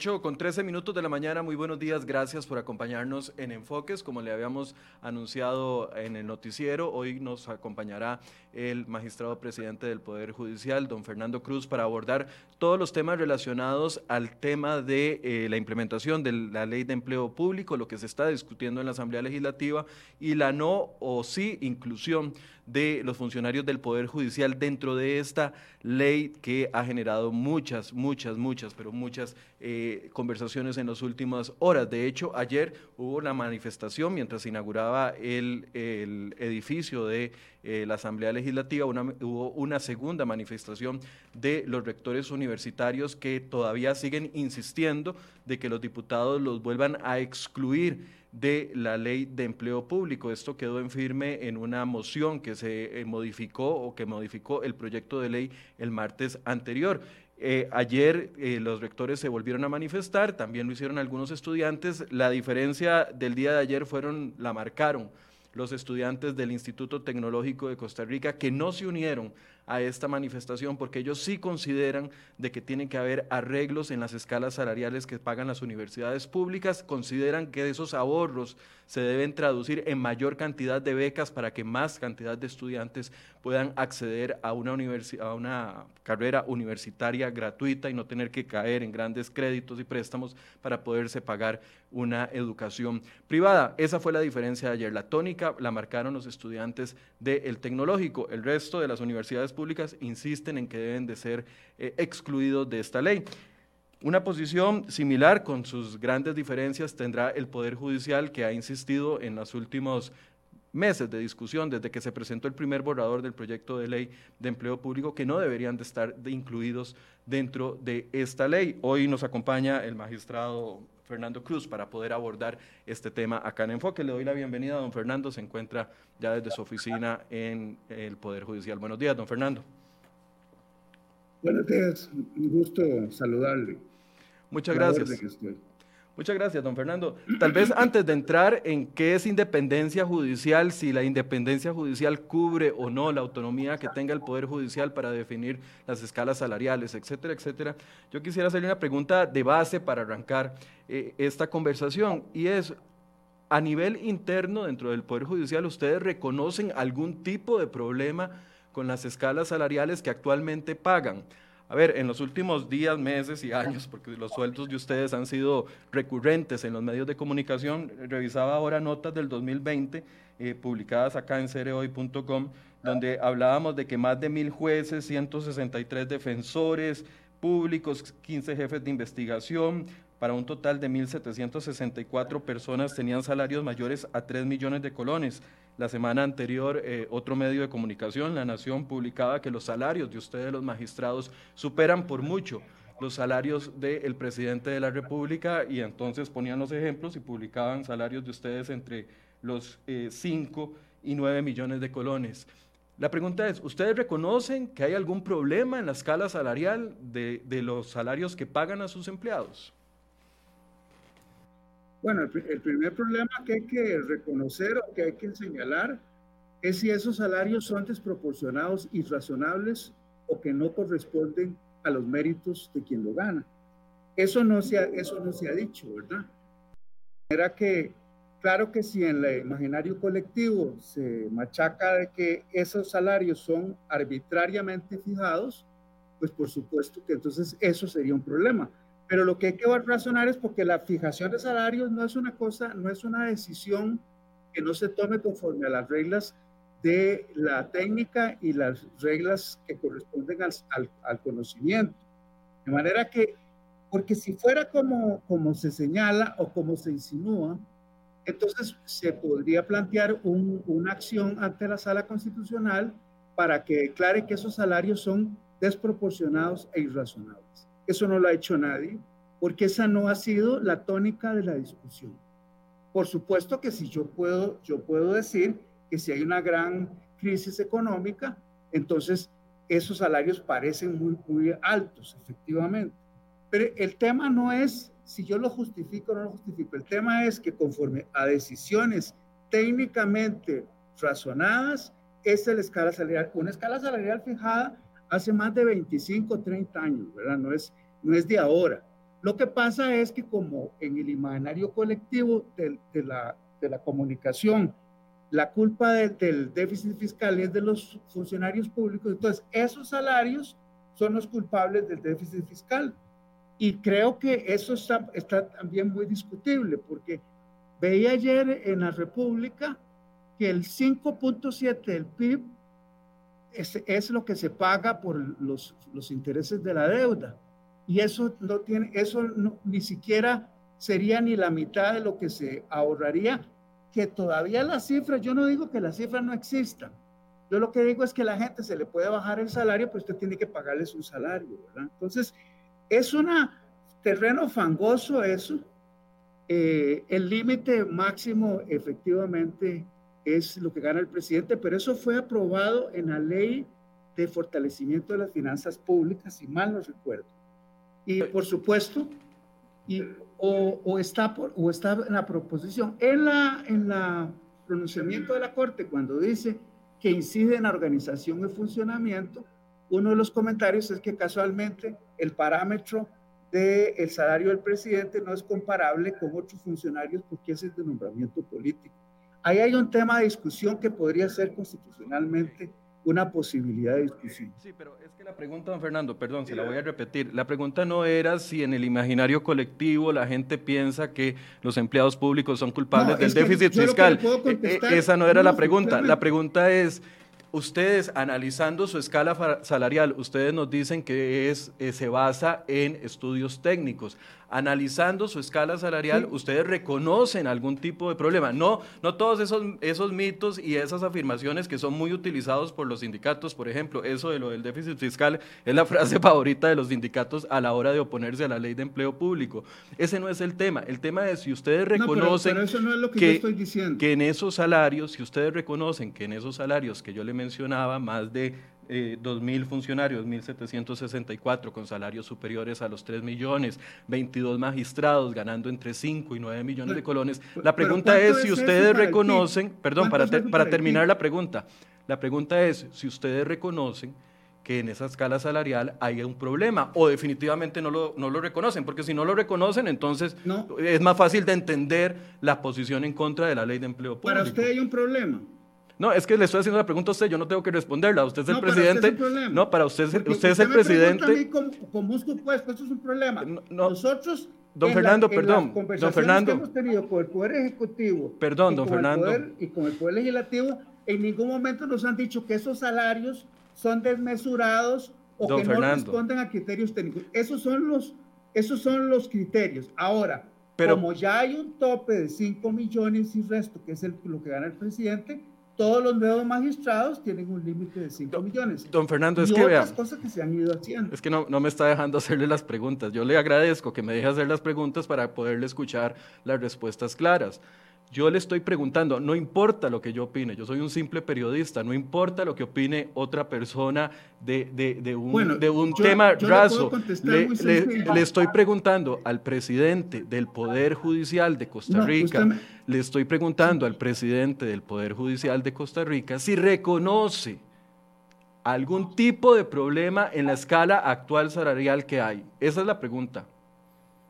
8 con 13 minutos de la mañana, muy buenos días, gracias por acompañarnos en Enfoques, como le habíamos anunciado en el noticiero, hoy nos acompañará el magistrado presidente del Poder Judicial, don Fernando Cruz, para abordar todos los temas relacionados al tema de eh, la implementación de la ley de empleo público, lo que se está discutiendo en la Asamblea Legislativa y la no o sí inclusión de los funcionarios del Poder Judicial dentro de esta ley que ha generado muchas, muchas, muchas, pero muchas eh, conversaciones en las últimas horas. De hecho, ayer hubo una manifestación mientras se inauguraba el, edificio de eh, la Asamblea Legislativa, hubo una segunda manifestación de los rectores universitarios que todavía siguen insistiendo de que los diputados los vuelvan a excluir de la ley de empleo público. Esto quedó en firme en una moción que se eh, modificó o que modificó el proyecto de ley el martes anterior. Eh, ayer los rectores se volvieron a manifestar, también lo hicieron algunos estudiantes. La diferencia del día de ayer fueron, la marcaron los estudiantes del Instituto Tecnológico de Costa Rica que no se unieron a esta manifestación porque ellos sí consideran de que tienen que haber arreglos en las escalas salariales que pagan las universidades públicas, consideran que esos ahorros se deben traducir en mayor cantidad de becas para que más cantidad de estudiantes puedan acceder a una, a una carrera universitaria gratuita y no tener que caer en grandes créditos y préstamos para poderse pagar una educación privada. Esa fue la diferencia de ayer. La tónica la marcaron los estudiantes del tecnológico. El resto de las universidades públicas insisten en que deben de ser eh, excluidos de esta ley. Una posición similar, con sus grandes diferencias, tendrá el Poder Judicial, que ha insistido en los últimos meses de discusión, desde que se presentó el primer borrador del proyecto de ley de empleo público, que no deberían de estar incluidos dentro de esta ley. Hoy nos acompaña el magistrado Fernando Cruz para poder abordar este tema acá en Enfoque. Le doy la bienvenida a don Fernando, se encuentra ya desde su oficina en el Poder Judicial. Buenos días, don Fernando. Buenos días, un gusto saludarle. Muchas gracias. Muchas gracias, don Fernando. Tal vez antes de entrar en qué es independencia judicial, si la independencia judicial cubre o no la autonomía que tenga el Poder Judicial para definir las escalas salariales, etcétera, etcétera, yo quisiera hacerle una pregunta de base para arrancar eh, esta conversación y es, a nivel interno dentro del Poder Judicial, ¿ustedes reconocen algún tipo de problema con las escalas salariales que actualmente pagan? A ver, en los últimos días, meses y años, porque los sueldos de ustedes han sido recurrentes en los medios de comunicación, revisaba ahora notas del 2020 eh, publicadas acá en cereoy.com, donde hablábamos de que más de mil jueces, 163 defensores públicos, 15 jefes de investigación, para un total de 1.764 personas tenían salarios mayores a 3 millones de colones. La semana anterior, eh, otro medio de comunicación, La Nación, publicaba que los salarios de ustedes, los magistrados, superan por mucho los salarios del presidente de la República y entonces ponían los ejemplos y publicaban salarios de ustedes entre los 5 eh, y 9 millones de colones. La pregunta es, ¿ustedes reconocen que hay algún problema en la escala salarial de, de los salarios que pagan a sus empleados? Bueno, el, primer problema que hay que reconocer o que hay que señalar es si esos salarios son desproporcionados, y razonables o que no corresponden a los méritos de quien lo gana. Eso no se eso no se ha dicho, ¿verdad? Era que, claro que si en el imaginario colectivo se machaca de que esos salarios son arbitrariamente fijados, pues por supuesto que entonces eso sería un problema. Pero lo que hay que razonar es porque la fijación de salarios no es una cosa, no es una decisión que no se tome conforme a las reglas de la técnica y las reglas que corresponden al, al, conocimiento. De manera que, porque si fuera como, como se señala o como se insinúa, entonces se podría plantear una acción ante la sala constitucional para que declare que esos salarios son desproporcionados e irrazonables. Eso no lo ha hecho nadie, porque esa no ha sido la tónica de la discusión. Por supuesto que si yo puedo, yo puedo decir que si hay una gran crisis económica, entonces esos salarios parecen muy, muy altos, efectivamente. Pero el tema no es si yo lo justifico o no lo justifico. El tema es que conforme a decisiones técnicamente razonadas, es la escala salarial. Una escala salarial fijada hace más de 25, 30 años, ¿verdad? No es, no es de ahora. Lo que pasa es que como en el imaginario colectivo de, la, de la, comunicación, la culpa del déficit fiscal es de los funcionarios públicos, entonces esos salarios son los culpables del déficit fiscal. Y creo que eso está, está también muy discutible, porque veía ayer en la República que el 5.7 del PIB es, es, lo que se paga por los, los intereses de la deuda y eso no tiene, eso ni siquiera sería ni la mitad de lo que se ahorraría, que todavía las cifras, yo no digo que las cifras no existan, yo lo que digo es que la gente se le puede bajar el salario, pero usted tiene que pagarle su salario, ¿verdad? Entonces, es un terreno fangoso eso. Eh, el límite máximo efectivamente es lo que gana el presidente, pero eso fue aprobado en la ley de fortalecimiento de las finanzas públicas, si mal no recuerdo. Y por supuesto, y, o, está por, o está en la proposición, en la, en la pronunciamiento de la Corte, cuando dice que incide en la organización y funcionamiento, uno de los comentarios es que casualmente el parámetro del el salario del presidente no es comparable con otros funcionarios porque ese es de nombramiento político. Ahí hay un tema de discusión que podría ser constitucionalmente una posibilidad de discusión. Sí, pero es que la pregunta, don Fernando, perdón, se la voy a repetir. La pregunta no era si en el imaginario colectivo la gente piensa que los empleados públicos son culpables del déficit fiscal. E, e, esa no era la pregunta. La pregunta es ustedes analizando su escala salarial, ustedes nos dicen que es, eh, se basa en estudios técnicos analizando su escala salarial, ustedes reconocen algún tipo de problema. No, no todos esos, esos mitos y esas afirmaciones que son muy utilizados por los sindicatos, por ejemplo, eso de lo del déficit fiscal es la frase favorita de los sindicatos a la hora de oponerse a la ley de empleo público. Ese no es el tema. El tema es si ustedes reconocen que en esos salarios, si ustedes reconocen que en esos salarios que yo le mencionaba, más de eh, 2.000 funcionarios, 1.764 con salarios superiores a los 3 millones, 22 magistrados ganando entre 5 y 9 millones de colones. La pregunta es si ustedes reconocen, perdón, para, para terminar la pregunta, la pregunta es si ustedes reconocen que en esa escala salarial hay un problema o definitivamente no lo, no lo reconocen, porque si no lo reconocen, entonces es más fácil de entender la posición en contra de la ley de empleo público. Para usted hay un problema. No, es que le estoy haciendo la pregunta a usted, yo no tengo que responderla. Usted es el presidente. no, para usted, usted, es el presidente. A con, con músculo puesto, eso es un problema. Nosotros. Don Fernando, perdón. don Fernando. Que hemos tenido con el Poder Ejecutivo. Perdón, don Fernando. y con el Poder Legislativo, en ningún momento nos han dicho que esos salarios son desmesurados o que no responden a criterios técnicos. Esos son los, esos son los criterios. Ahora, como ya hay un tope de 5 millones y resto, que es el, lo que gana el presidente, todos los nuevos magistrados tienen un límite de 5 millones. Don Fernando, es y que otras cosas que se han ido haciendo. Es que no, no me está dejando hacerle las preguntas. Yo le agradezco que me deje hacer las preguntas para poderle escuchar las respuestas claras. Yo le estoy preguntando, no importa lo que yo opine, yo soy un simple periodista, no importa lo que opine otra persona de, de, un, de un tema raso. Le, le, estoy preguntando al presidente del Poder Judicial de Costa Rica, le estoy preguntando al presidente del Poder Judicial de Costa Rica si reconoce algún tipo de problema en la escala actual salarial que hay. Esa es la pregunta.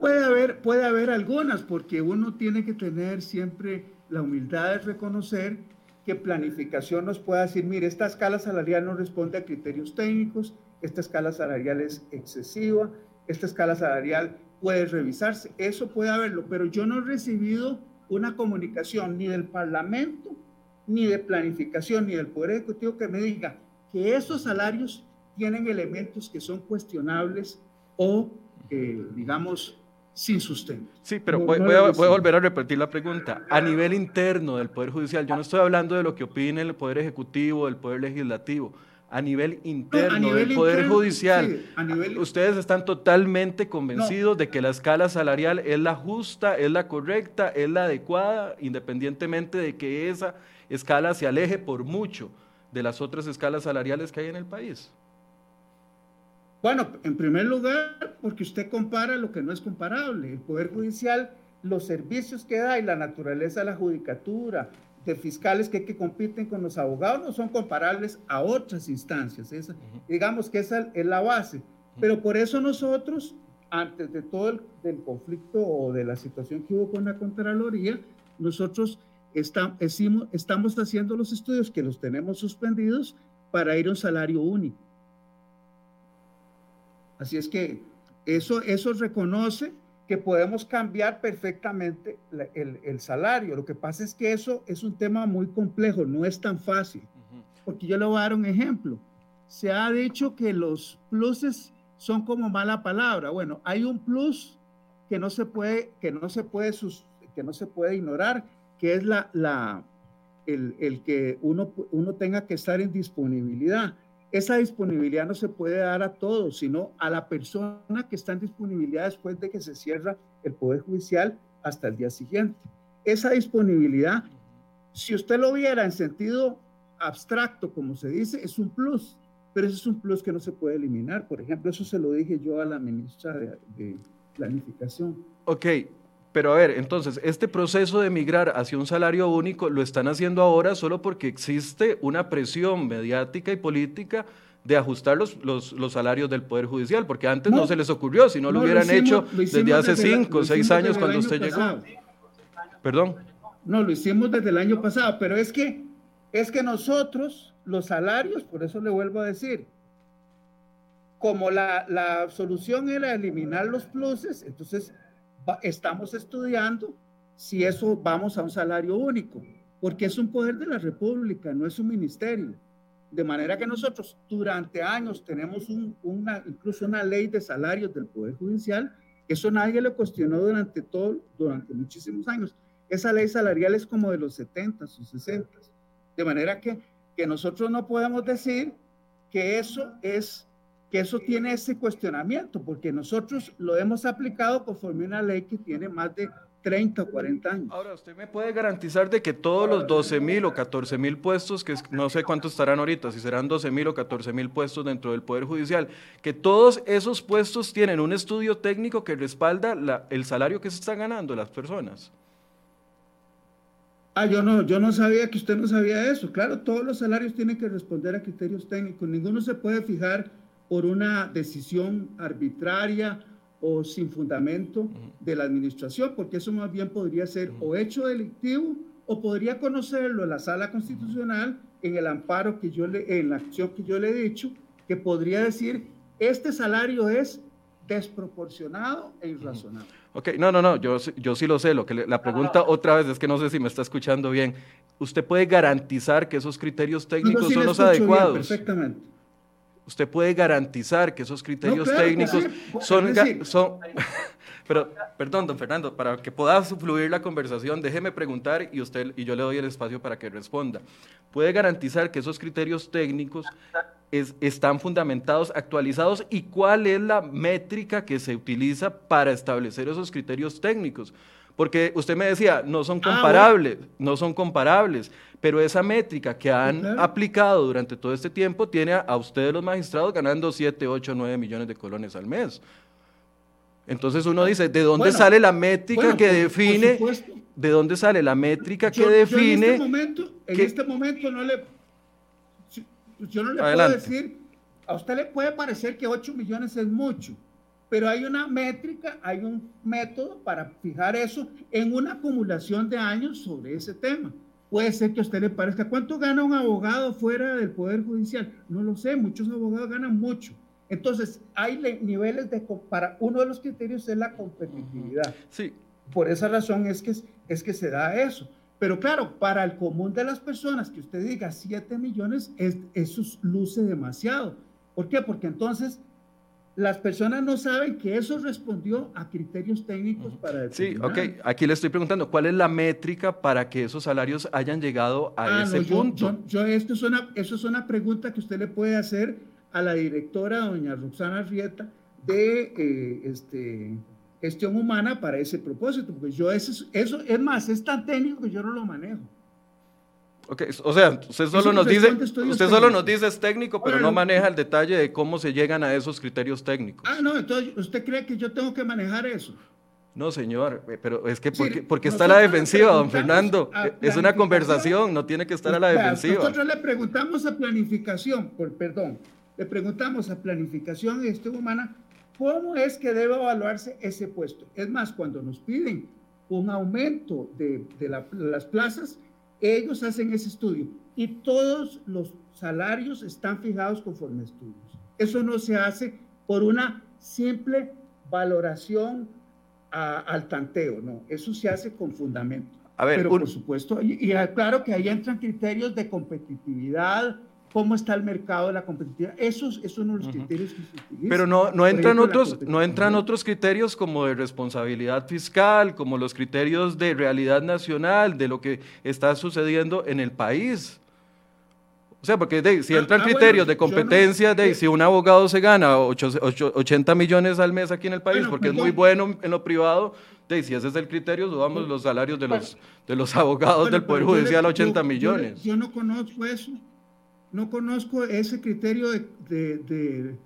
Puede haber, puede haber algunas, porque uno tiene que tener siempre la humildad de reconocer que planificación nos pueda decir, mire, esta escala salarial no responde a criterios técnicos, esta escala salarial es excesiva, esta escala salarial puede revisarse, eso puede haberlo, pero yo no he recibido una comunicación ni del Parlamento, ni de planificación, ni del Poder Ejecutivo que me diga que esos salarios tienen elementos que son cuestionables o, eh, digamos, sin sustento. Sí, pero voy, a, volver a repetir la pregunta. A nivel interno del Poder Judicial, yo no estoy hablando de lo que opine el Poder Ejecutivo, el Poder Legislativo. A nivel interno del Poder Judicial, ustedes están totalmente convencidos de que la escala salarial es la justa, es la correcta, es la adecuada, independientemente de que esa escala se aleje por mucho de las otras escalas salariales que hay en el país. Bueno, en primer lugar, porque usted compara lo que no es comparable. El Poder Judicial, los servicios que da y la naturaleza de la judicatura, de fiscales que, que compiten con los abogados, no son comparables a otras instancias. Esa, Digamos que esa es la base. Pero por eso nosotros antes de todo el del conflicto o de la situación que hubo con la Contraloría, nosotros estamos haciendo los estudios que los tenemos suspendidos para ir a un salario único. Así es que eso, eso reconoce que podemos cambiar perfectamente el, salario. Lo que pasa es que eso es un tema muy complejo, no es tan fácil. Porque yo le voy a dar un ejemplo. Se ha dicho que los pluses son como mala palabra. Bueno, hay un plus que no se puede, que no se puede, que no se puede ignorar, que es la, la, el, el que uno, uno tenga que estar en disponibilidad. Esa disponibilidad no se puede dar a todos, sino a la persona que está en disponibilidad después de que se cierra el Poder Judicial hasta el día siguiente. Esa disponibilidad, si usted lo viera en sentido abstracto, como se dice, es un plus, pero ese es un plus que no se puede eliminar. Por ejemplo, eso se lo dije yo a la ministra de, Planificación. Ok, pero a ver, entonces, este proceso de migrar hacia un salario único lo están haciendo ahora solo porque existe una presión mediática y política de ajustar los, los, salarios del Poder Judicial, porque antes no, se les ocurrió, si no, lo hubieran hecho desde hace cinco o seis años cuando usted llegó. Perdón. No, lo hicimos desde el año pasado, pero es que, es que nosotros, los salarios, por eso le vuelvo a decir, como la, la solución era eliminar los pluses, entonces estamos estudiando si eso vamos a un salario único, porque es un poder de la República, no es un ministerio. De manera que nosotros durante años tenemos una, incluso una ley de salarios del Poder Judicial, eso nadie lo cuestionó durante todo, durante muchísimos años. Esa ley salarial es como de los 70 o 60. De manera que, que nosotros no podemos decir que eso es que eso tiene ese cuestionamiento, porque nosotros lo hemos aplicado conforme una ley que tiene más de 30 o 40 años. Ahora, ¿usted me puede garantizar de que todos los 12 mil o 14 mil puestos, que no sé cuántos estarán ahorita, si serán 12 mil o 14 mil puestos dentro del Poder Judicial, que todos esos puestos tienen un estudio técnico que respalda la, el salario que se está ganando las personas? Ah, yo no, yo no sabía que usted no sabía eso. Claro, todos los salarios tienen que responder a criterios técnicos. Ninguno se puede fijar por una decisión arbitraria o sin fundamento de la administración, porque eso más bien podría ser o hecho delictivo o podría conocerlo en la sala constitucional en el amparo que yo le, en la acción que yo le he dicho, que podría decir, este salario es desproporcionado e irrazonable. Ok, no, no, no, yo, yo sí lo sé. Lo que la pregunta otra vez es que no sé si me está escuchando bien. ¿Usted puede garantizar que esos criterios técnicos son los adecuados? perfectamente usted puede garantizar que esos criterios técnicos son, son pero perdón, don Fernando, para que pueda fluir la conversación, déjeme preguntar y usted y yo le doy el espacio para que responda. ¿Puede garantizar que esos criterios técnicos están fundamentados, actualizados y cuál es la métrica que se utiliza para establecer esos criterios técnicos? Porque usted me decía, no son ah, comparables, no son comparables, pero esa métrica que han aplicado durante todo este tiempo tiene a, ustedes los magistrados ganando 7, 8, 9 millones de colones al mes. Entonces uno dice, ¿de dónde sale la métrica que define? ¿De dónde sale la métrica que define? en este momento, en este momento no le, yo no le puedo decir, a usted le puede parecer que 8 millones es mucho pero hay una métrica, hay un método para fijar eso en una acumulación de años sobre ese tema. Puede ser que a usted le parezca, ¿cuánto gana un abogado fuera del Poder Judicial? No lo sé, muchos abogados ganan mucho. Entonces, hay niveles de, para uno de los criterios es la competitividad. Sí. Por esa razón es que, es que se da eso. Pero claro, para el común de las personas, que usted diga 7 millones, es, eso luce demasiado. ¿Por qué? Porque entonces las personas no saben que eso respondió a criterios técnicos para Sí, ok. Aquí le estoy preguntando, ¿cuál es la métrica para que esos salarios hayan llegado a ah, ese punto? Yo, esto es una, eso es una pregunta que usted le puede hacer a la directora, doña Roxana Rieta, de eh, este, gestión humana para ese propósito, porque yo eso, eso, es más, es tan técnico que yo no lo manejo. Okay, o sea, usted solo nos dice, usted solo nos dice es técnico, pero no maneja el detalle de cómo se llegan a esos criterios técnicos. Ah, no, entonces usted cree que yo tengo que manejar eso. No, señor, eh, pero es que porque, porque está a la defensiva, don Fernando. Eh, es una conversación, no tiene que estar a la defensiva. Nosotros le preguntamos a planificación, por, perdón, le preguntamos a planificación y gestión humana cómo es que debe evaluarse ese puesto. Es más, cuando nos piden un aumento de, las plazas, ellos hacen ese estudio y todos los salarios están fijados conforme a estudios. Eso no se hace por una simple valoración al tanteo, no, eso se hace con fundamento. A ver, Pero por supuesto, y, y, claro que ahí entran criterios de competitividad, cómo está el mercado de la competitividad. Esos, esos son los criterios que se utilizan. Pero no, no, entran otros, no entran otros criterios como de responsabilidad fiscal, como los criterios de realidad nacional, de lo que está sucediendo en el país. O sea, porque si ah, entran ah, criterios de competencia, de, si un abogado se gana 80 millones al mes aquí en el país, porque es muy bueno en lo privado, de, si ese es el criterio, subamos los salarios de los, de los abogados del Poder Judicial a 80 millones. yo no conozco eso no conozco ese criterio de,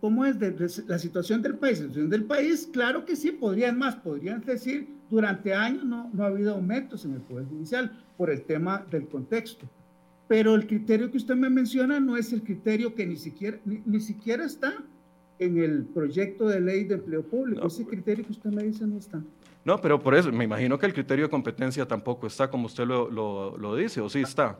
¿cómo es? De, la situación del país. La situación del país, claro que sí, podrían más, podrían decir, durante años no, no ha habido aumentos en el Poder Judicial por el tema del contexto. Pero el criterio que usted me menciona no es el criterio que ni siquiera, ni, siquiera está en el proyecto de ley de empleo público. Ese criterio que usted me dice no está. No, pero por eso, me imagino que el criterio de competencia tampoco está como usted lo, lo dice, o sí está.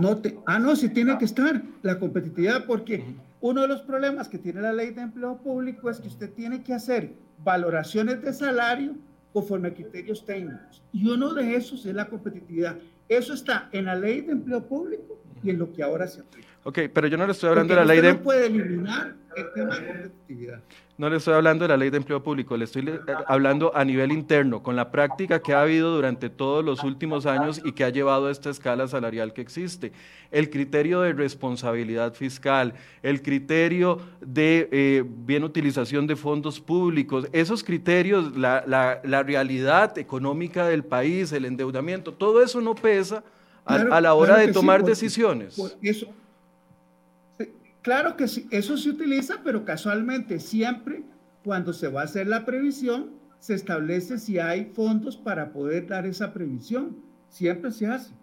No te, ah, no, sí tiene que estar la competitividad porque uno de los problemas que tiene la ley de empleo público es que usted tiene que hacer valoraciones de salario conforme a criterios técnicos. Y uno de esos es la competitividad. Eso está en la ley de empleo público y en lo que ahora se aplica. Ok, pero yo no le estoy hablando de la ley de... No puede eliminar el tema de competitividad. No le estoy hablando de la ley de empleo público, le estoy eh, hablando a nivel interno, con la práctica que ha habido durante todos los últimos años y que ha llevado a esta escala salarial que existe. El criterio de responsabilidad fiscal, el criterio de eh, bien utilización de fondos públicos, esos criterios, la, la, realidad económica del país, el endeudamiento, todo eso no pesa a, la hora de tomar decisiones. eso, Claro que sí, eso se utiliza, pero casualmente siempre cuando se va a hacer la previsión, se establece si hay fondos para poder dar esa previsión. Siempre se hace.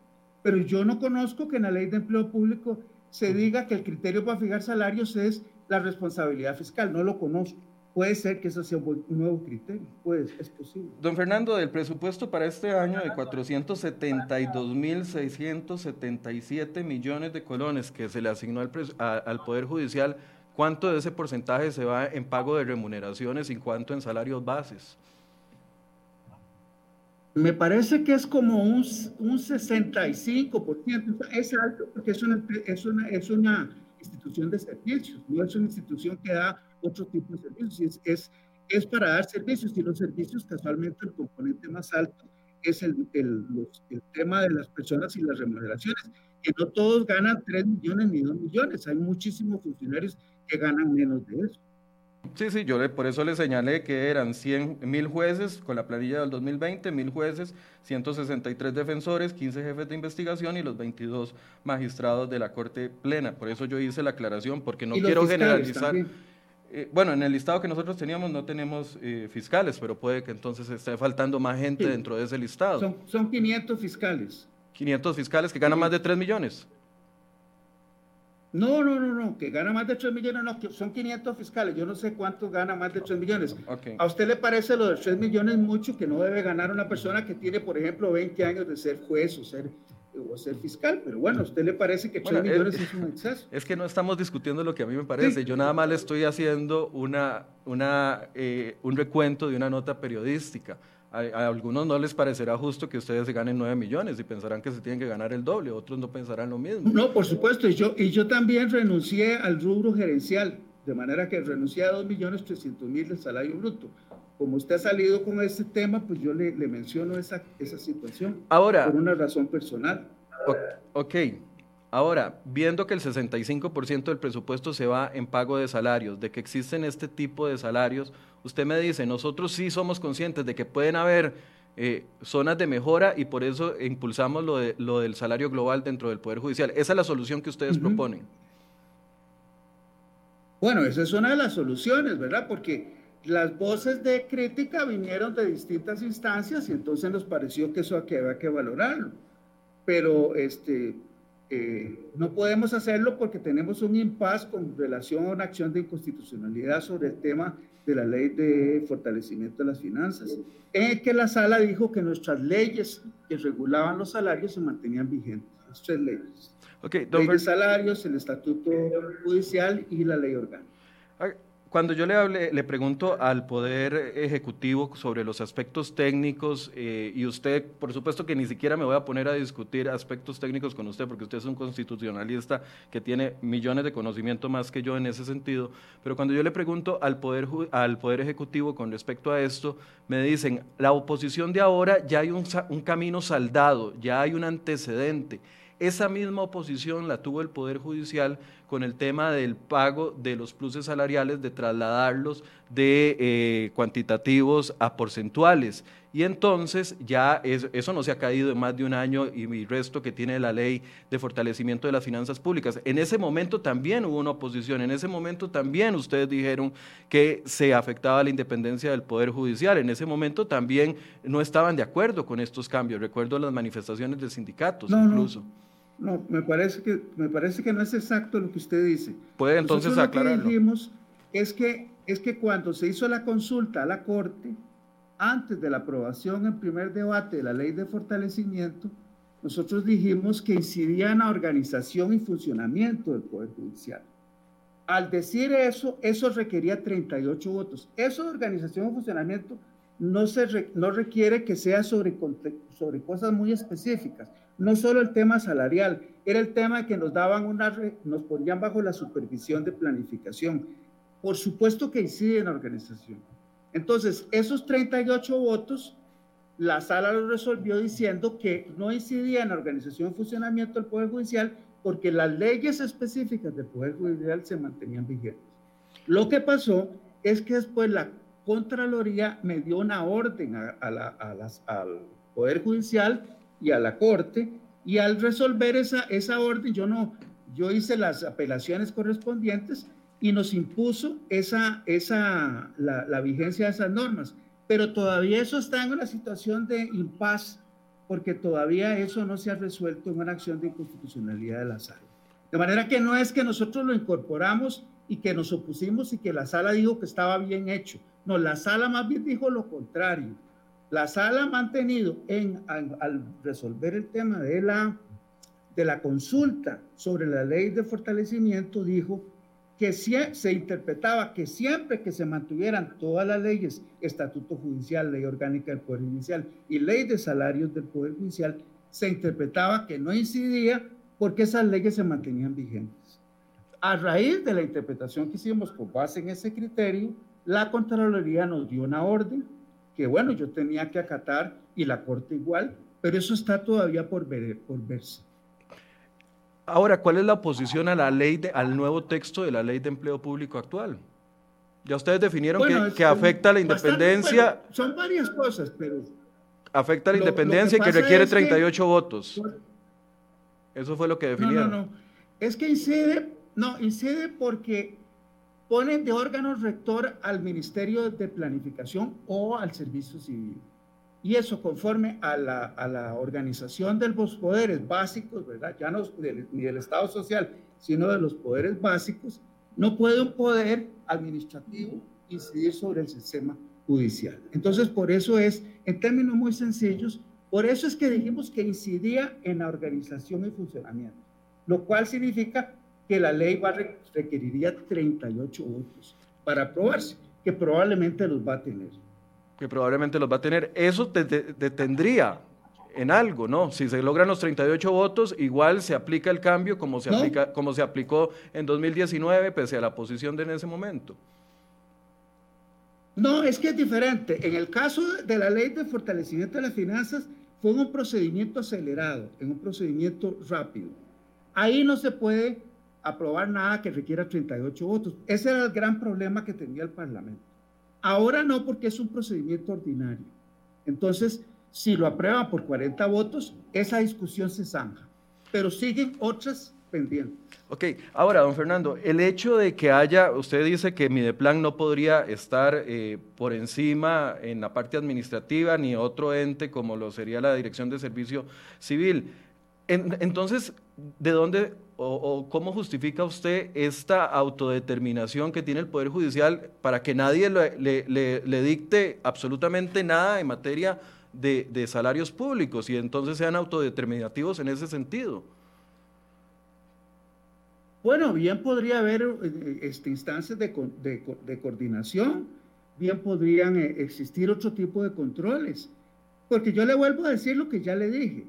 Pero yo no conozco que en la ley de empleo público se diga que el criterio para fijar salarios es la responsabilidad fiscal. No lo conozco. Puede ser que eso sea un nuevo criterio, pues es posible. Don Fernando, del presupuesto para este año de 472.677 millones de colones que se le asignó al, al Poder Judicial, ¿cuánto de ese porcentaje se va en pago de remuneraciones y cuánto en salarios bases? Me parece que es como un, un 65%, es alto porque es una, es, una, es una institución de servicios, no es una institución que da otro tipo de servicios. Es, es, para dar servicios y los servicios casualmente el componente más alto es el, el, el, tema de las personas y las remuneraciones, que no todos ganan 3 millones ni 2 millones, hay muchísimos funcionarios que ganan menos de eso. Sí, sí, yo por eso le señalé que eran 100 mil jueces con la planilla del 2020, mil jueces, 163 defensores, 15 jefes de investigación y los 22 magistrados de la Corte Plena. Por eso yo hice la aclaración, porque no quiero generalizar. Eh, bueno, en el listado que nosotros teníamos no tenemos eh, fiscales, pero puede que entonces esté faltando más gente dentro de ese listado. Son, son 500 fiscales. 500 fiscales que ganan más de 3 millones. No, no, no, no, que gana más de 3 millones, no, que son 500 fiscales. Yo no sé cuántos gana más de 3 millones. ¿A usted le parece lo de 3 millones mucho que no debe ganar una persona que tiene, por ejemplo, 20 años de ser juez o ser o ser fiscal, pero bueno, ¿a usted le parece que 3 millones es, un exceso? Es que no estamos discutiendo lo que a mí me parece, yo nada más le estoy haciendo una, una, eh, un recuento de una nota periodística. A, algunos no les parecerá justo que ustedes se ganen 9 millones y pensarán que se tienen que ganar el doble, otros no pensarán lo mismo. No, por supuesto, y yo, y yo también renuncié al rubro gerencial, de manera que renuncié a 2 millones 300 mil del salario bruto como usted ha salido con este tema, pues yo le, menciono esa, esa situación. Ahora. Por una razón personal. ok. Ahora, viendo que el 65% del presupuesto se va en pago de salarios, de que existen este tipo de salarios, usted me dice, nosotros sí somos conscientes de que pueden haber eh, zonas de mejora y por eso impulsamos lo, de, lo del salario global dentro del Poder Judicial. Esa es la solución que ustedes proponen. Bueno, esa es una de las soluciones, ¿verdad? Porque las voces de crítica vinieron de distintas instancias y entonces nos pareció que eso había que valorarlo. Pero este, eh, no podemos hacerlo porque tenemos un impasse con relación a una acción de inconstitucionalidad sobre el tema de la ley de fortalecimiento de las finanzas, en que la sala dijo que nuestras leyes que regulaban los salarios se mantenían vigentes, las tres leyes. Okay, ley de salarios, el estatuto judicial y la ley orgánica. Cuando yo le, hable, le pregunto al Poder Ejecutivo sobre los aspectos técnicos, eh, y usted, por supuesto que ni siquiera me voy a poner a discutir aspectos técnicos con usted, porque usted es un constitucionalista que tiene millones de conocimiento más que yo en ese sentido, pero cuando yo le pregunto al Poder, al poder Ejecutivo con respecto a esto, me dicen, la oposición de ahora ya hay un camino saldado, ya hay un antecedente. Esa misma oposición la tuvo el Poder Judicial con el tema del pago de los pluses salariales, de trasladarlos de eh, cuantitativos a porcentuales. Y entonces ya eso no se ha caído en más de un año y el resto que tiene la ley de fortalecimiento de las finanzas públicas. En ese momento también hubo una oposición, en ese momento también ustedes dijeron que se afectaba la independencia del Poder Judicial, en ese momento también no estaban de acuerdo con estos cambios. Recuerdo las manifestaciones de sindicatos incluso. No, me parece que me parece que no es exacto lo que usted dice. Puede entonces aclararlo. Lo que dijimos es que es que cuando se hizo la consulta a la Corte antes de la aprobación en primer debate de la Ley de Fortalecimiento, nosotros dijimos que incidía en la organización y funcionamiento del Poder Judicial. Al decir eso, eso requería 38 votos. Eso de organización y funcionamiento no, se no requiere que sea sobre, sobre cosas muy específicas no solo el tema salarial, era el tema que nos daban una, nos ponían bajo la supervisión de planificación. Por supuesto que incide en la organización. Entonces, esos 38 votos, la sala lo resolvió diciendo que no incidía en la organización y funcionamiento del Poder Judicial porque las leyes específicas del Poder Judicial se mantenían vigentes. Lo que pasó es que después la Contraloría me dio una orden a, la, al Poder Judicial y a la Corte, y al resolver esa, esa orden, yo no, yo hice las apelaciones correspondientes y nos impuso esa, esa, la, la vigencia de esas normas. Pero todavía eso está en una situación de impas, porque todavía eso no se ha resuelto en una acción de inconstitucionalidad de la sala. De manera que no es que nosotros lo incorporamos y que nos opusimos y que la sala dijo que estaba bien hecho. No, la sala más bien dijo lo contrario la sala ha mantenido en, al, resolver el tema de la, de la consulta sobre la ley de fortalecimiento, dijo que se interpretaba que siempre que se mantuvieran todas las leyes, estatuto judicial, ley orgánica del Poder Judicial y ley de salarios del Poder Judicial, se interpretaba que no incidía porque esas leyes se mantenían vigentes. A raíz de la interpretación que hicimos con base en ese criterio, la Contraloría nos dio una orden que bueno, yo tenía que acatar y la Corte igual, pero eso está todavía por, ver, por verse. Ahora, ¿cuál es la oposición a la ley, de, al nuevo texto de la ley de empleo público actual? Ya ustedes definieron que, que, afecta la independencia. son varias cosas, pero... Afecta la independencia y que requiere 38 votos. Eso fue lo que definieron. No, no, no. Es que incide, no, incide porque ponen de órgano rector al Ministerio de Planificación o al Servicio Civil. Y eso conforme a la, a la organización de los poderes básicos, ¿verdad? Ya no ni del Estado social, sino de los poderes básicos, no puede un poder administrativo incidir sobre el sistema judicial. Entonces, por eso es, en términos muy sencillos, por eso es que dijimos que incidía en la organización y funcionamiento, lo cual significa que la ley va requeriría 38 votos para aprobarse, que probablemente los va a tener. Que probablemente los va a tener. Eso te, detendría en algo, ¿no? Si se logran los 38 votos, igual se aplica el cambio como se, aplica, como se aplicó en 2019, pese a la posición de en ese momento. No, es que es diferente. En el caso de la ley de fortalecimiento de las finanzas, fue un procedimiento acelerado, en un procedimiento rápido. Ahí no se puede aprobar nada que requiera 38 votos. Ese era el gran problema que tenía el Parlamento. Ahora no, porque es un procedimiento ordinario. Entonces, si lo aprueban por 40 votos, esa discusión se zanja. Pero siguen otras pendientes. Ok, ahora, don Fernando, el hecho de que haya, usted dice que Mideplan no podría estar eh, por encima en la parte administrativa ni otro ente como lo sería la Dirección de Servicio Civil. entonces, ¿de dónde o, cómo justifica usted esta autodeterminación que tiene el Poder Judicial para que nadie le, dicte absolutamente nada en materia de, salarios públicos y entonces sean autodeterminativos en ese sentido? Bueno, bien podría haber eh, este, instancias de, de, coordinación, bien podrían eh, existir otro tipo de controles, porque yo le vuelvo a decir lo que ya le dije.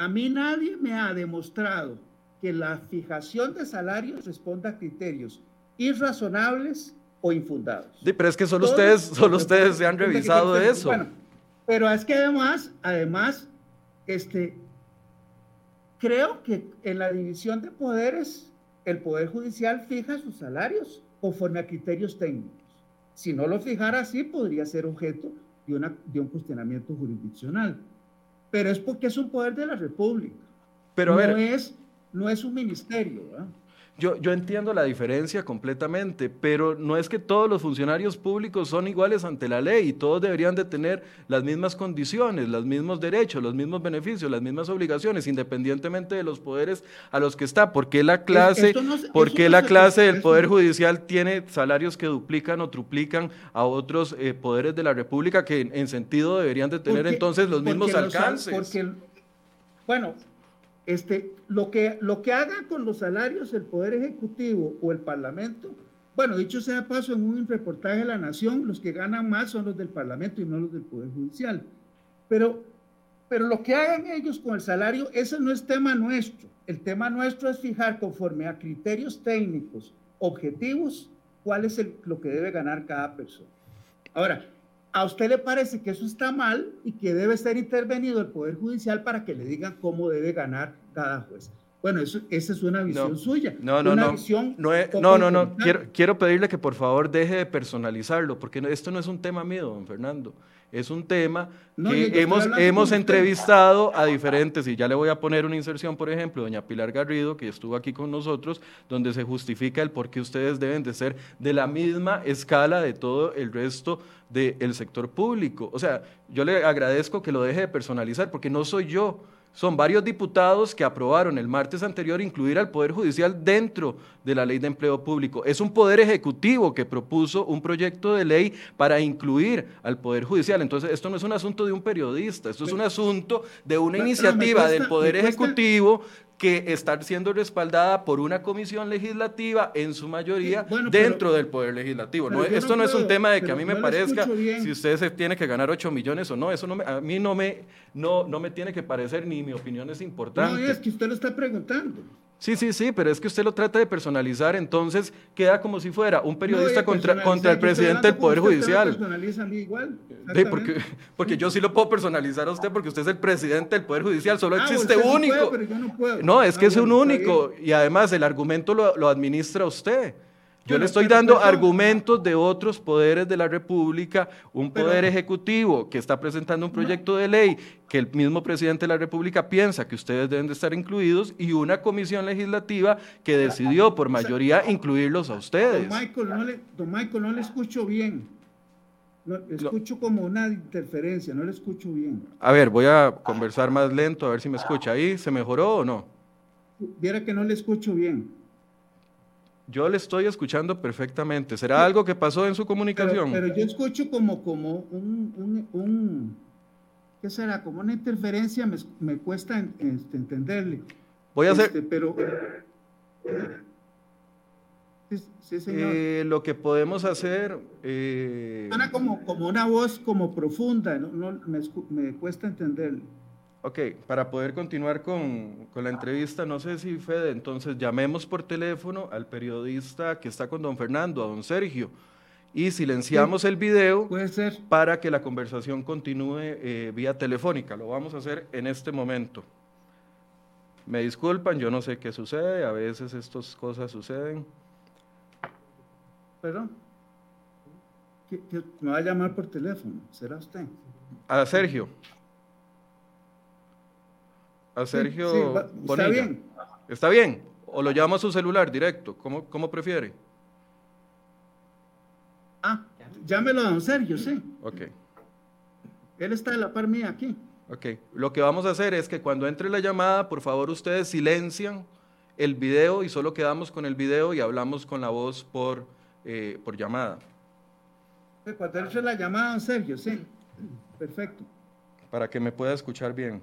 A mí nadie me ha demostrado que la fijación de salarios responda a criterios irrazonables o infundados. Sí, pero es que solo ustedes, solo ustedes se han revisado eso. Bueno, pero es que además, además, este, creo que en la división de poderes, el Poder Judicial fija sus salarios conforme a criterios técnicos. Si no lo fijara así, podría ser objeto de, una, de un cuestionamiento jurisdiccional. Pero es porque es un poder de la República. Pero no es no es un ministerio. Yo, yo, entiendo la diferencia completamente, pero no es que todos los funcionarios públicos son iguales ante la ley y todos deberían de tener las mismas condiciones, los mismos derechos, los mismos beneficios, las mismas obligaciones, independientemente de los poderes a los que está. ¿Por qué la clase, la clase del Poder Judicial tiene salarios que duplican o triplican a otros eh, poderes de la República que en, sentido deberían de tener entonces los mismos alcances? porque, bueno, este, lo, que, lo que haga con los salarios el Poder Ejecutivo o el Parlamento, bueno, dicho sea paso, en un reportaje de la Nación, los que ganan más son los del Parlamento y no los del Poder Judicial. Pero, pero lo que hagan ellos con el salario, ese no es tema nuestro. El tema nuestro es fijar conforme a criterios técnicos, objetivos, cuál es lo que debe ganar cada persona. Ahora, ¿A usted le parece que eso está mal y que debe ser intervenido el Poder Judicial para que le digan cómo debe ganar cada juez? Bueno, eso, esa es una visión suya. No, no, no. no, no, no, Quiero, quiero pedirle que por favor deje de personalizarlo, porque esto no es un tema mío, don Fernando. Es un tema que hemos, hemos entrevistado a diferentes, y ya le voy a poner una inserción, por ejemplo, doña Pilar Garrido, que estuvo aquí con nosotros, donde se justifica el por qué ustedes deben de ser de la misma escala de todo el resto del sector público. O sea, yo le agradezco que lo deje de personalizar, porque no soy yo son varios diputados que aprobaron el martes anterior incluir al Poder Judicial dentro de la ley de empleo público. Es un Poder Ejecutivo que propuso un proyecto de ley para incluir al Poder Judicial. Entonces, esto no es un asunto de un periodista, esto es un asunto de una iniciativa del Poder Ejecutivo que está siendo respaldada por una comisión legislativa en su mayoría dentro del Poder Legislativo. No, esto no, es un tema de que a mí me parezca si usted se tiene que ganar 8 millones o no, eso no a mí no me, no, no me tiene que parecer ni mi opinión es importante. No, es que usted lo está preguntando. Sí, sí, sí, pero es que usted lo trata de personalizar, entonces queda como si fuera un periodista contra, contra el presidente del Poder Judicial. personaliza a mí igual. porque, porque yo sí lo puedo personalizar a usted porque usted es el presidente del Poder Judicial, solo ah, existe único. no, es que ah, es un único y además el argumento lo, lo administra usted. Yo le estoy dando argumentos de otros poderes de la República, un poder ejecutivo que está presentando un proyecto de ley que el mismo presidente de la República piensa que ustedes deben de estar incluidos y una comisión legislativa que decidió por mayoría incluirlos a ustedes. Don Michael, no le, don Michael, no le escucho bien. No, escucho como una interferencia, no le escucho bien. A ver, voy a conversar más lento, a ver si me escucha. ¿Ahí se mejoró o no? Viera que no le escucho bien. Yo le estoy escuchando perfectamente. ¿Será algo que pasó en su comunicación? Pero, yo escucho como, como un, ¿qué será? Como una interferencia, me, cuesta este, entenderle. Voy a hacer... Este, pero... Sí, señor. Eh, lo que podemos hacer... Eh... como, como una voz como profunda, no, me, me cuesta entenderle. Ok, para poder continuar con, la entrevista, no sé si Fede, entonces llamemos por teléfono al periodista que está con don Fernando, a don Sergio, y silenciamos el video para que la conversación continúe eh, vía telefónica. Lo vamos a hacer en este momento. Me disculpan, yo no sé qué sucede, a veces estas cosas suceden. Perdón. me va a llamar por teléfono? ¿Será usted? A Sergio a Sergio Está bien. ¿Está bien? ¿O lo llamo a su celular directo? ¿Cómo, cómo prefiere? Ah, llámelo a don Sergio, sí. Ok. Él está de la par mía aquí. Ok, lo que vamos a hacer es que cuando entre la llamada, por favor ustedes silencian el video y solo quedamos con el video y hablamos con la voz por, eh, por llamada. Cuando entre la llamada, Sergio, sí. Perfecto. Para que me pueda escuchar bien.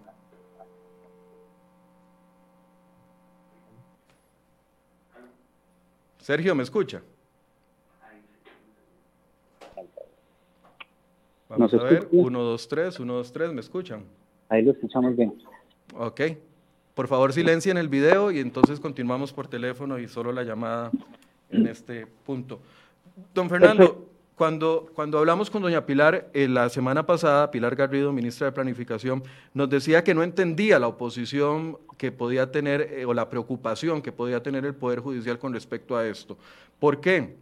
Sergio, ¿me escucha? Vamos a ver, 1, 2, 3, 1, 2, 3, ¿me escuchan? Ahí lo escuchamos bien. Ok. Por favor, silencien el video y entonces continuamos por teléfono y solo la llamada en este punto. Don Fernando, cuando, cuando hablamos con doña Pilar eh, la semana pasada, Pilar Garrido, ministra de Planificación, nos decía que no entendía la oposición que podía tener eh, o la preocupación que podía tener el Poder Judicial con respecto a esto. ¿Por qué?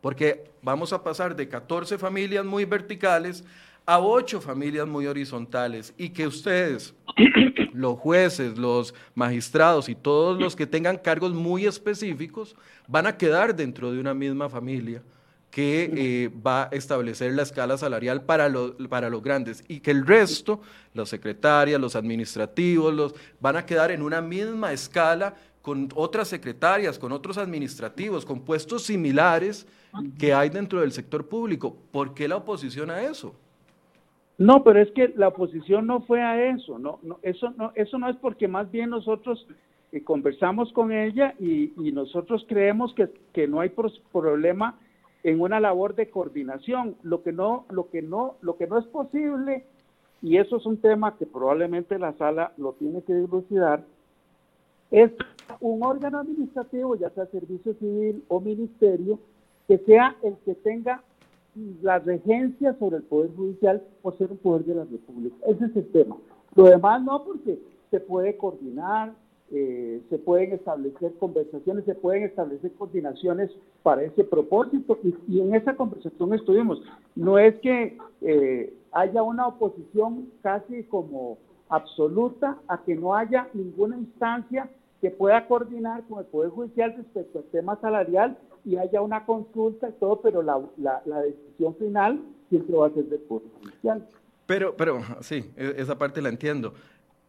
Porque vamos a pasar de 14 familias muy verticales a 8 familias muy horizontales y que ustedes, los jueces, los magistrados y todos los que tengan cargos muy específicos van a quedar dentro de una misma familia que eh, va a establecer la escala salarial para, para los grandes y que el resto, los secretarias, los administrativos, los, van a quedar en una misma escala con otras secretarias, con otros administrativos, con puestos similares que hay dentro del sector público. ¿Por qué la oposición a eso? No, pero es que la oposición no fue a eso, no, no, eso no, eso no es porque más bien nosotros eh, conversamos con ella y, nosotros creemos que, que, no hay problema en una labor de coordinación. Lo que no, lo que no, lo que no es posible, y eso es un tema que probablemente la sala lo tiene que dilucidar, es un órgano administrativo, ya sea servicio civil o ministerio, que sea el que tenga la regencia sobre el Poder Judicial por ser un poder de la República. Ese es el tema. Lo demás no, porque se puede coordinar, eh, se pueden establecer conversaciones, se pueden establecer coordinaciones para ese propósito y, en esa conversación estuvimos. No es que eh, haya una oposición casi como absoluta a que no haya ninguna instancia que pueda coordinar con el Poder Judicial respecto al tema salarial y haya una consulta y todo, pero la, la, decisión final siempre va a ser del Poder Judicial. Pero, pero, sí, e, esa parte la entiendo.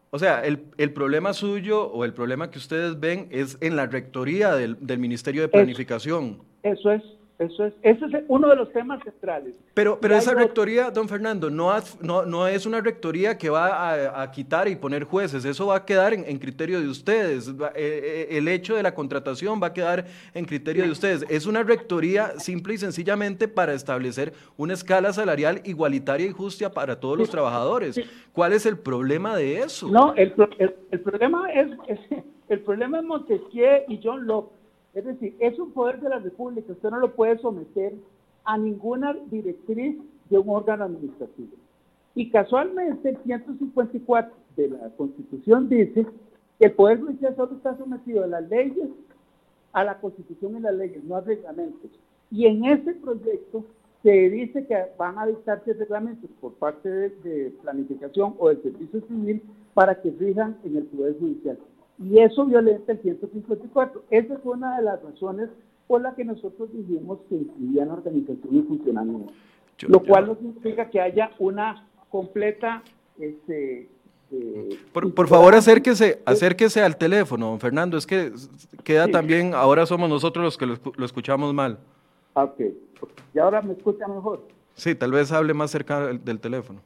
O sea, el, el, problema suyo o el problema que ustedes ven es en la rectoría del, del Ministerio de Planificación. eso es. Eso es, ese es uno de los temas centrales. Pero, pero esa rectoría, don Fernando, no, no, no, es una rectoría que va a, quitar y poner jueces, eso va a quedar en, criterio de ustedes. Eh, eh, el hecho de la contratación va a quedar en criterio de ustedes. Es una rectoría simple y sencillamente para establecer una escala salarial igualitaria y justa para todos los trabajadores. ¿Cuál es el problema de eso? No, el, el, problema es, es, el problema es Montesquieu y John Locke es decir, es un poder de la República, usted no lo puede someter a ninguna directriz de un órgano administrativo. Y casualmente el 154 de la Constitución dice que el Poder Judicial solo está sometido a las leyes, a la Constitución y las leyes, no a reglamentos. Y en ese proyecto se dice que van a dictarse reglamentos por parte de, de planificación o del servicio civil para que rijan en el Poder Judicial y eso violenta el 154. Esa es una de las razones por las que nosotros dijimos que incluían organización y funcionamiento. lo cual no significa que haya una completa... Este, eh, por, favor, acérquese, acérquese al teléfono, don Fernando. Es que queda también, ahora somos nosotros los que lo, escuchamos mal. Ok. ¿Y ahora me escucha mejor? Sí, tal vez hable más cerca del, teléfono.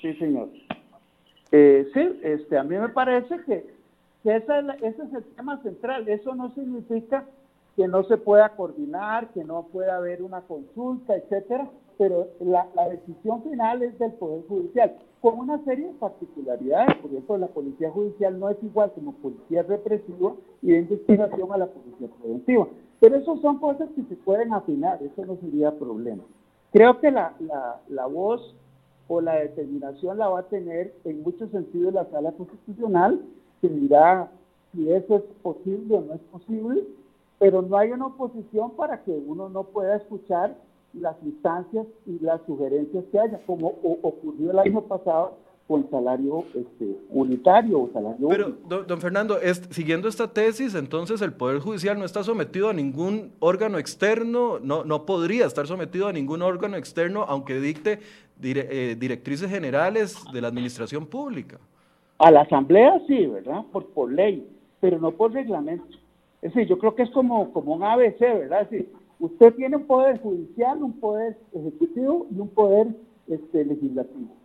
Sí, señor. Eh, sí, este, a mí me parece que ese es el tema central. Eso no significa que no se pueda coordinar, que no pueda haber una consulta, etcétera, pero la, decisión final es del Poder Judicial, con una serie de particularidades. Por ejemplo, la Policía Judicial no es igual como Policía Represiva y de investigación a la Policía Preventiva. Pero eso son cosas que se pueden afinar, eso no sería problema. Creo que la, la, la voz o la determinación la va a tener en muchos sentidos la Sala Constitucional que dirá si eso es posible o no es posible, pero no hay una oposición para que uno no pueda escuchar las instancias y las sugerencias que haya, como ocurrió el año pasado con salario este, unitario o salario Pero, don, Fernando, siguiendo esta tesis, entonces el Poder Judicial no está sometido a ningún órgano externo, no, no podría estar sometido a ningún órgano externo, aunque dicte eh, directrices generales de la administración pública. A la Asamblea sí, ¿verdad? Por, por ley, pero no por reglamento. Es decir, yo creo que es como, como un ABC, ¿verdad? Es decir, usted tiene un poder judicial, un poder ejecutivo y un poder este, legislativo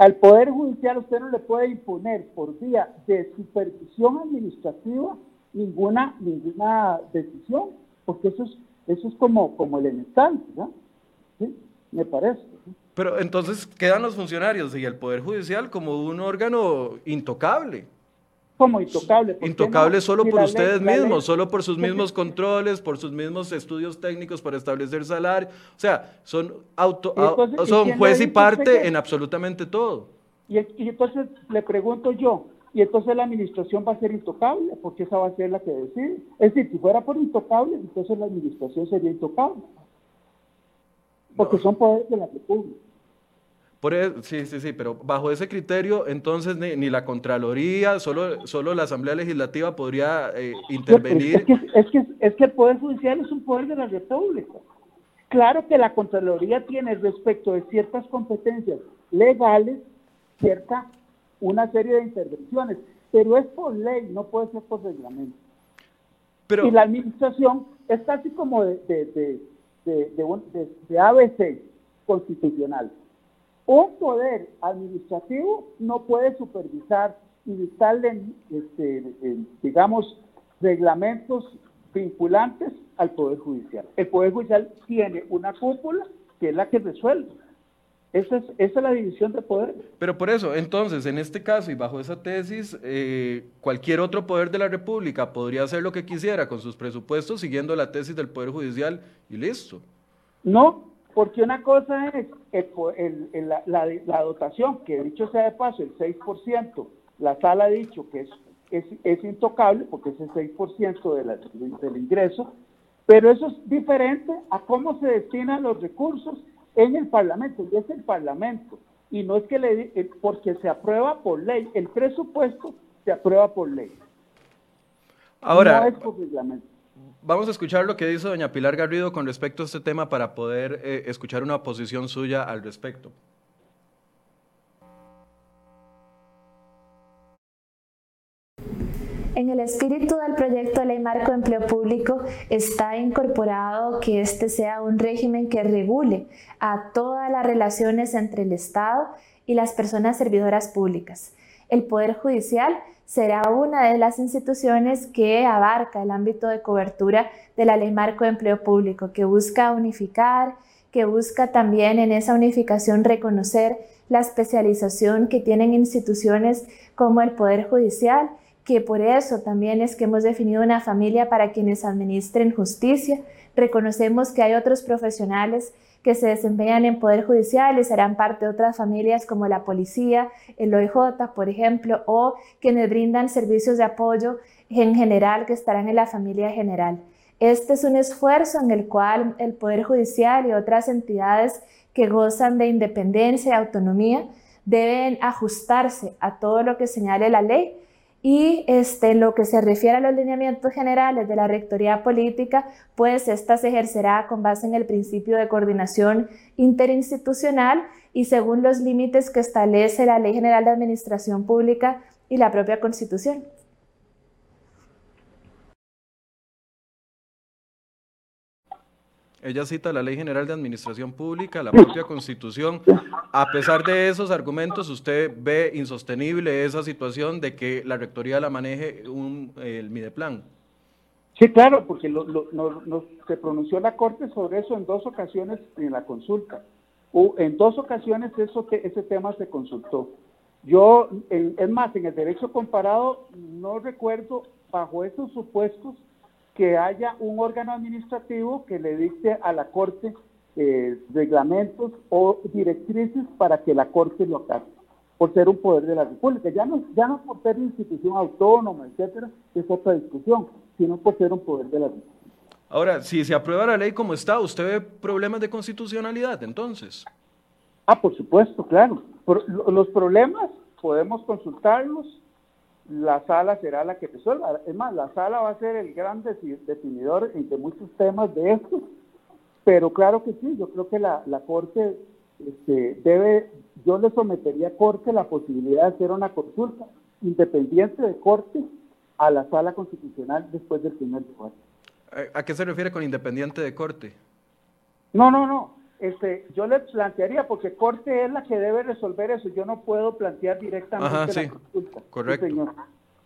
al Poder Judicial usted no le puede imponer por vía de supervisión administrativa ninguna, ninguna decisión, porque eso es, eso es como, como elemental, ¿no? ¿Sí? Me parece. Pero entonces quedan los funcionarios y el Poder Judicial como un órgano intocable. Como intocable. Intocable solo por ustedes mismos, solo por sus mismos controles, por sus mismos estudios técnicos para establecer salario. O sea, son, auto, son juez y parte en absolutamente todo. Y, entonces le pregunto yo, y entonces la administración va a ser intocable, porque esa va a ser la que decide. Es decir, si fuera por intocable, entonces la administración sería intocable. Porque son poderes de la República. Por e, sí, sí, sí, pero bajo ese criterio, entonces ni, la Contraloría, solo, solo la Asamblea Legislativa podría eh, intervenir. Es que, es, que, es que el Poder Judicial es un poder de la República. Claro que la Contraloría tiene respecto de ciertas competencias legales, cierta, una serie de intervenciones, pero es por ley, no puede ser por reglamento. Pero, y la administración es casi como de, de, de, de, de ABC constitucional. Un poder administrativo no puede supervisar y dictarle, este, digamos, reglamentos vinculantes al Poder Judicial. El Poder Judicial tiene una cúpula que es la que resuelve. Esa es, esa es la división de poder. Pero por eso, entonces, en este caso y bajo esa tesis, eh, cualquier otro poder de la República podría hacer lo que quisiera con sus presupuestos siguiendo la tesis del Poder Judicial y listo. No, porque una cosa es la, dotación, que dicho sea de paso, el 6%, la sala ha dicho que es, es, intocable porque es el 6% de del ingreso, pero eso es diferente a cómo se destinan los recursos en el Parlamento, y es el Parlamento, y no es que le eh, porque se aprueba por ley, el presupuesto se aprueba por ley. Ahora, no es por reglamento. Vamos a escuchar lo que dice doña Pilar Garrido con respecto a este tema para poder eh, escuchar una posición suya al respecto. En el espíritu del proyecto de ley marco de empleo público está incorporado que este sea un régimen que regule a todas las relaciones entre el Estado y las personas servidoras públicas. El Poder Judicial será una de las instituciones que abarca el ámbito de cobertura de la Ley Marco de Empleo Público, que busca unificar, que busca también en esa unificación reconocer la especialización que tienen instituciones como el Poder Judicial, que por eso también es que hemos definido una familia para quienes administren justicia. Reconocemos que hay otros profesionales que se desempeñan en Poder Judicial y serán parte de otras familias como la policía, el OIJ, por ejemplo, o quienes brindan servicios de apoyo en general que estarán en la familia general. Este es un esfuerzo en el cual el Poder Judicial y otras entidades que gozan de independencia y autonomía deben ajustarse a todo lo que señale la ley y este, lo que se refiere a los lineamientos generales de la Rectoría Política, pues esta se ejercerá con base en el principio de coordinación interinstitucional y según los límites que establece la Ley General de Administración Pública y la propia Constitución. Ella cita la Ley General de Administración Pública, la propia Constitución. A pesar de esos argumentos, ¿usted ve insostenible esa situación de que la Rectoría la maneje un, el Mideplan? Sí, claro, porque se pronunció la Corte sobre eso en dos ocasiones en la consulta. en dos ocasiones eso, ese tema se consultó. Yo, es más, en el derecho comparado no recuerdo bajo esos supuestos que haya un órgano administrativo que le dicte a la Corte eh, reglamentos o directrices para que la Corte lo acate, por ser un poder de la República. Ya no, ya no por ser una institución autónoma, etcétera, es otra discusión, sino por ser un poder de la República. Ahora, si se aprueba la ley como está, ¿usted ve problemas de constitucionalidad entonces? Ah, por supuesto, claro. los problemas podemos consultarlos, la sala será la que resuelva. Es más, la sala va a ser el gran definidor de muchos temas de esto, pero claro que sí, yo creo que la, Corte este, debe, yo le sometería a Corte la posibilidad de hacer una consulta independiente de Corte a la sala constitucional después del primer debate. ¿A qué se refiere con independiente de Corte? No, no, no. Este, yo le plantearía, porque Corte es la que debe resolver eso. Yo no puedo plantear directamente la consulta. Correcto.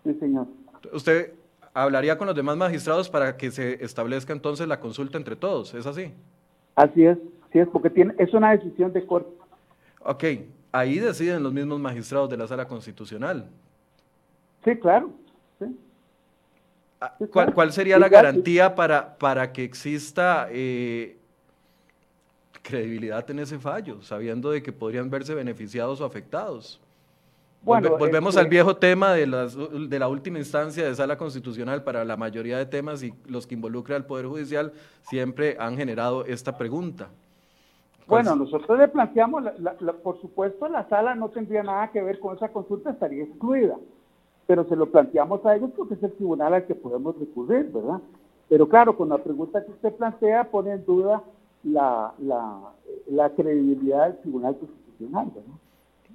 Sí, señor. ¿Usted hablaría con los demás magistrados para que se establezca entonces la consulta entre todos? ¿Es así? Así es, sí es, porque tiene, es una decisión de Corte. Ok, ahí deciden los mismos magistrados de la Sala Constitucional. Sí, claro. Ah, ¿Cuál, sería la garantía para, para que exista eh, credibilidad en ese fallo, sabiendo de que podrían verse beneficiados o afectados? Bueno, volvemos al viejo tema de, las, de la última instancia de sala constitucional para la mayoría de temas y los que involucran al Poder Judicial siempre han generado esta pregunta. Bueno, nosotros le planteamos, por supuesto, la sala no tendría nada que ver con esa consulta, estaría excluida pero se lo planteamos a ellos porque es el tribunal al que podemos recurrir, ¿verdad? Pero claro, con la pregunta que usted plantea pone en duda la, la, credibilidad del Tribunal Constitucional, ¿verdad?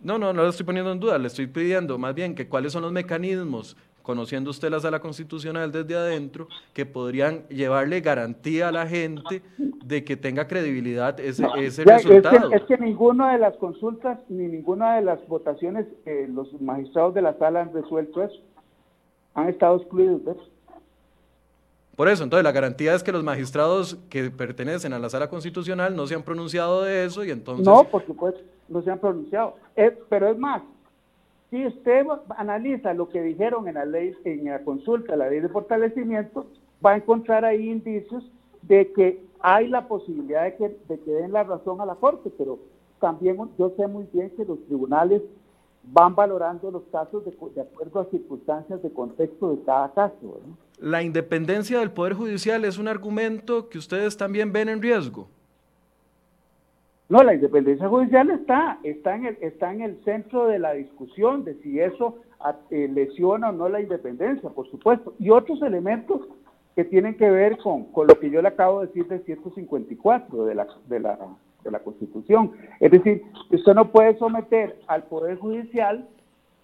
No, no, no lo estoy poniendo en duda, le estoy pidiendo más bien que cuáles son los mecanismos conociendo usted la sala constitucional desde adentro, que podrían llevarle garantía a la gente de que tenga credibilidad ese, ese resultado. Es que, ninguna de las consultas ni ninguna de las votaciones eh, los magistrados de la sala han resuelto eso. Han estado excluidos de eso. Por eso, entonces la garantía es que los magistrados que pertenecen a la sala constitucional no se han pronunciado de eso y entonces... No, por supuesto, no se han pronunciado. pero es más, si usted analiza lo que dijeron en la ley, en la consulta, la ley de fortalecimiento, va a encontrar ahí indicios de que hay la posibilidad de que, de que den la razón a la Corte, pero también yo sé muy bien que los tribunales van valorando los casos de, acuerdo a circunstancias de contexto de cada caso. La independencia del Poder Judicial es un argumento que ustedes también ven en riesgo. No, la independencia judicial está, está, en el, está en el centro de la discusión de si eso eh, lesiona o no la independencia, por supuesto. Y otros elementos que tienen que ver con, con lo que yo le acabo de decir de 154 de la, de, la, de la Constitución. Es decir, usted no puede someter al Poder Judicial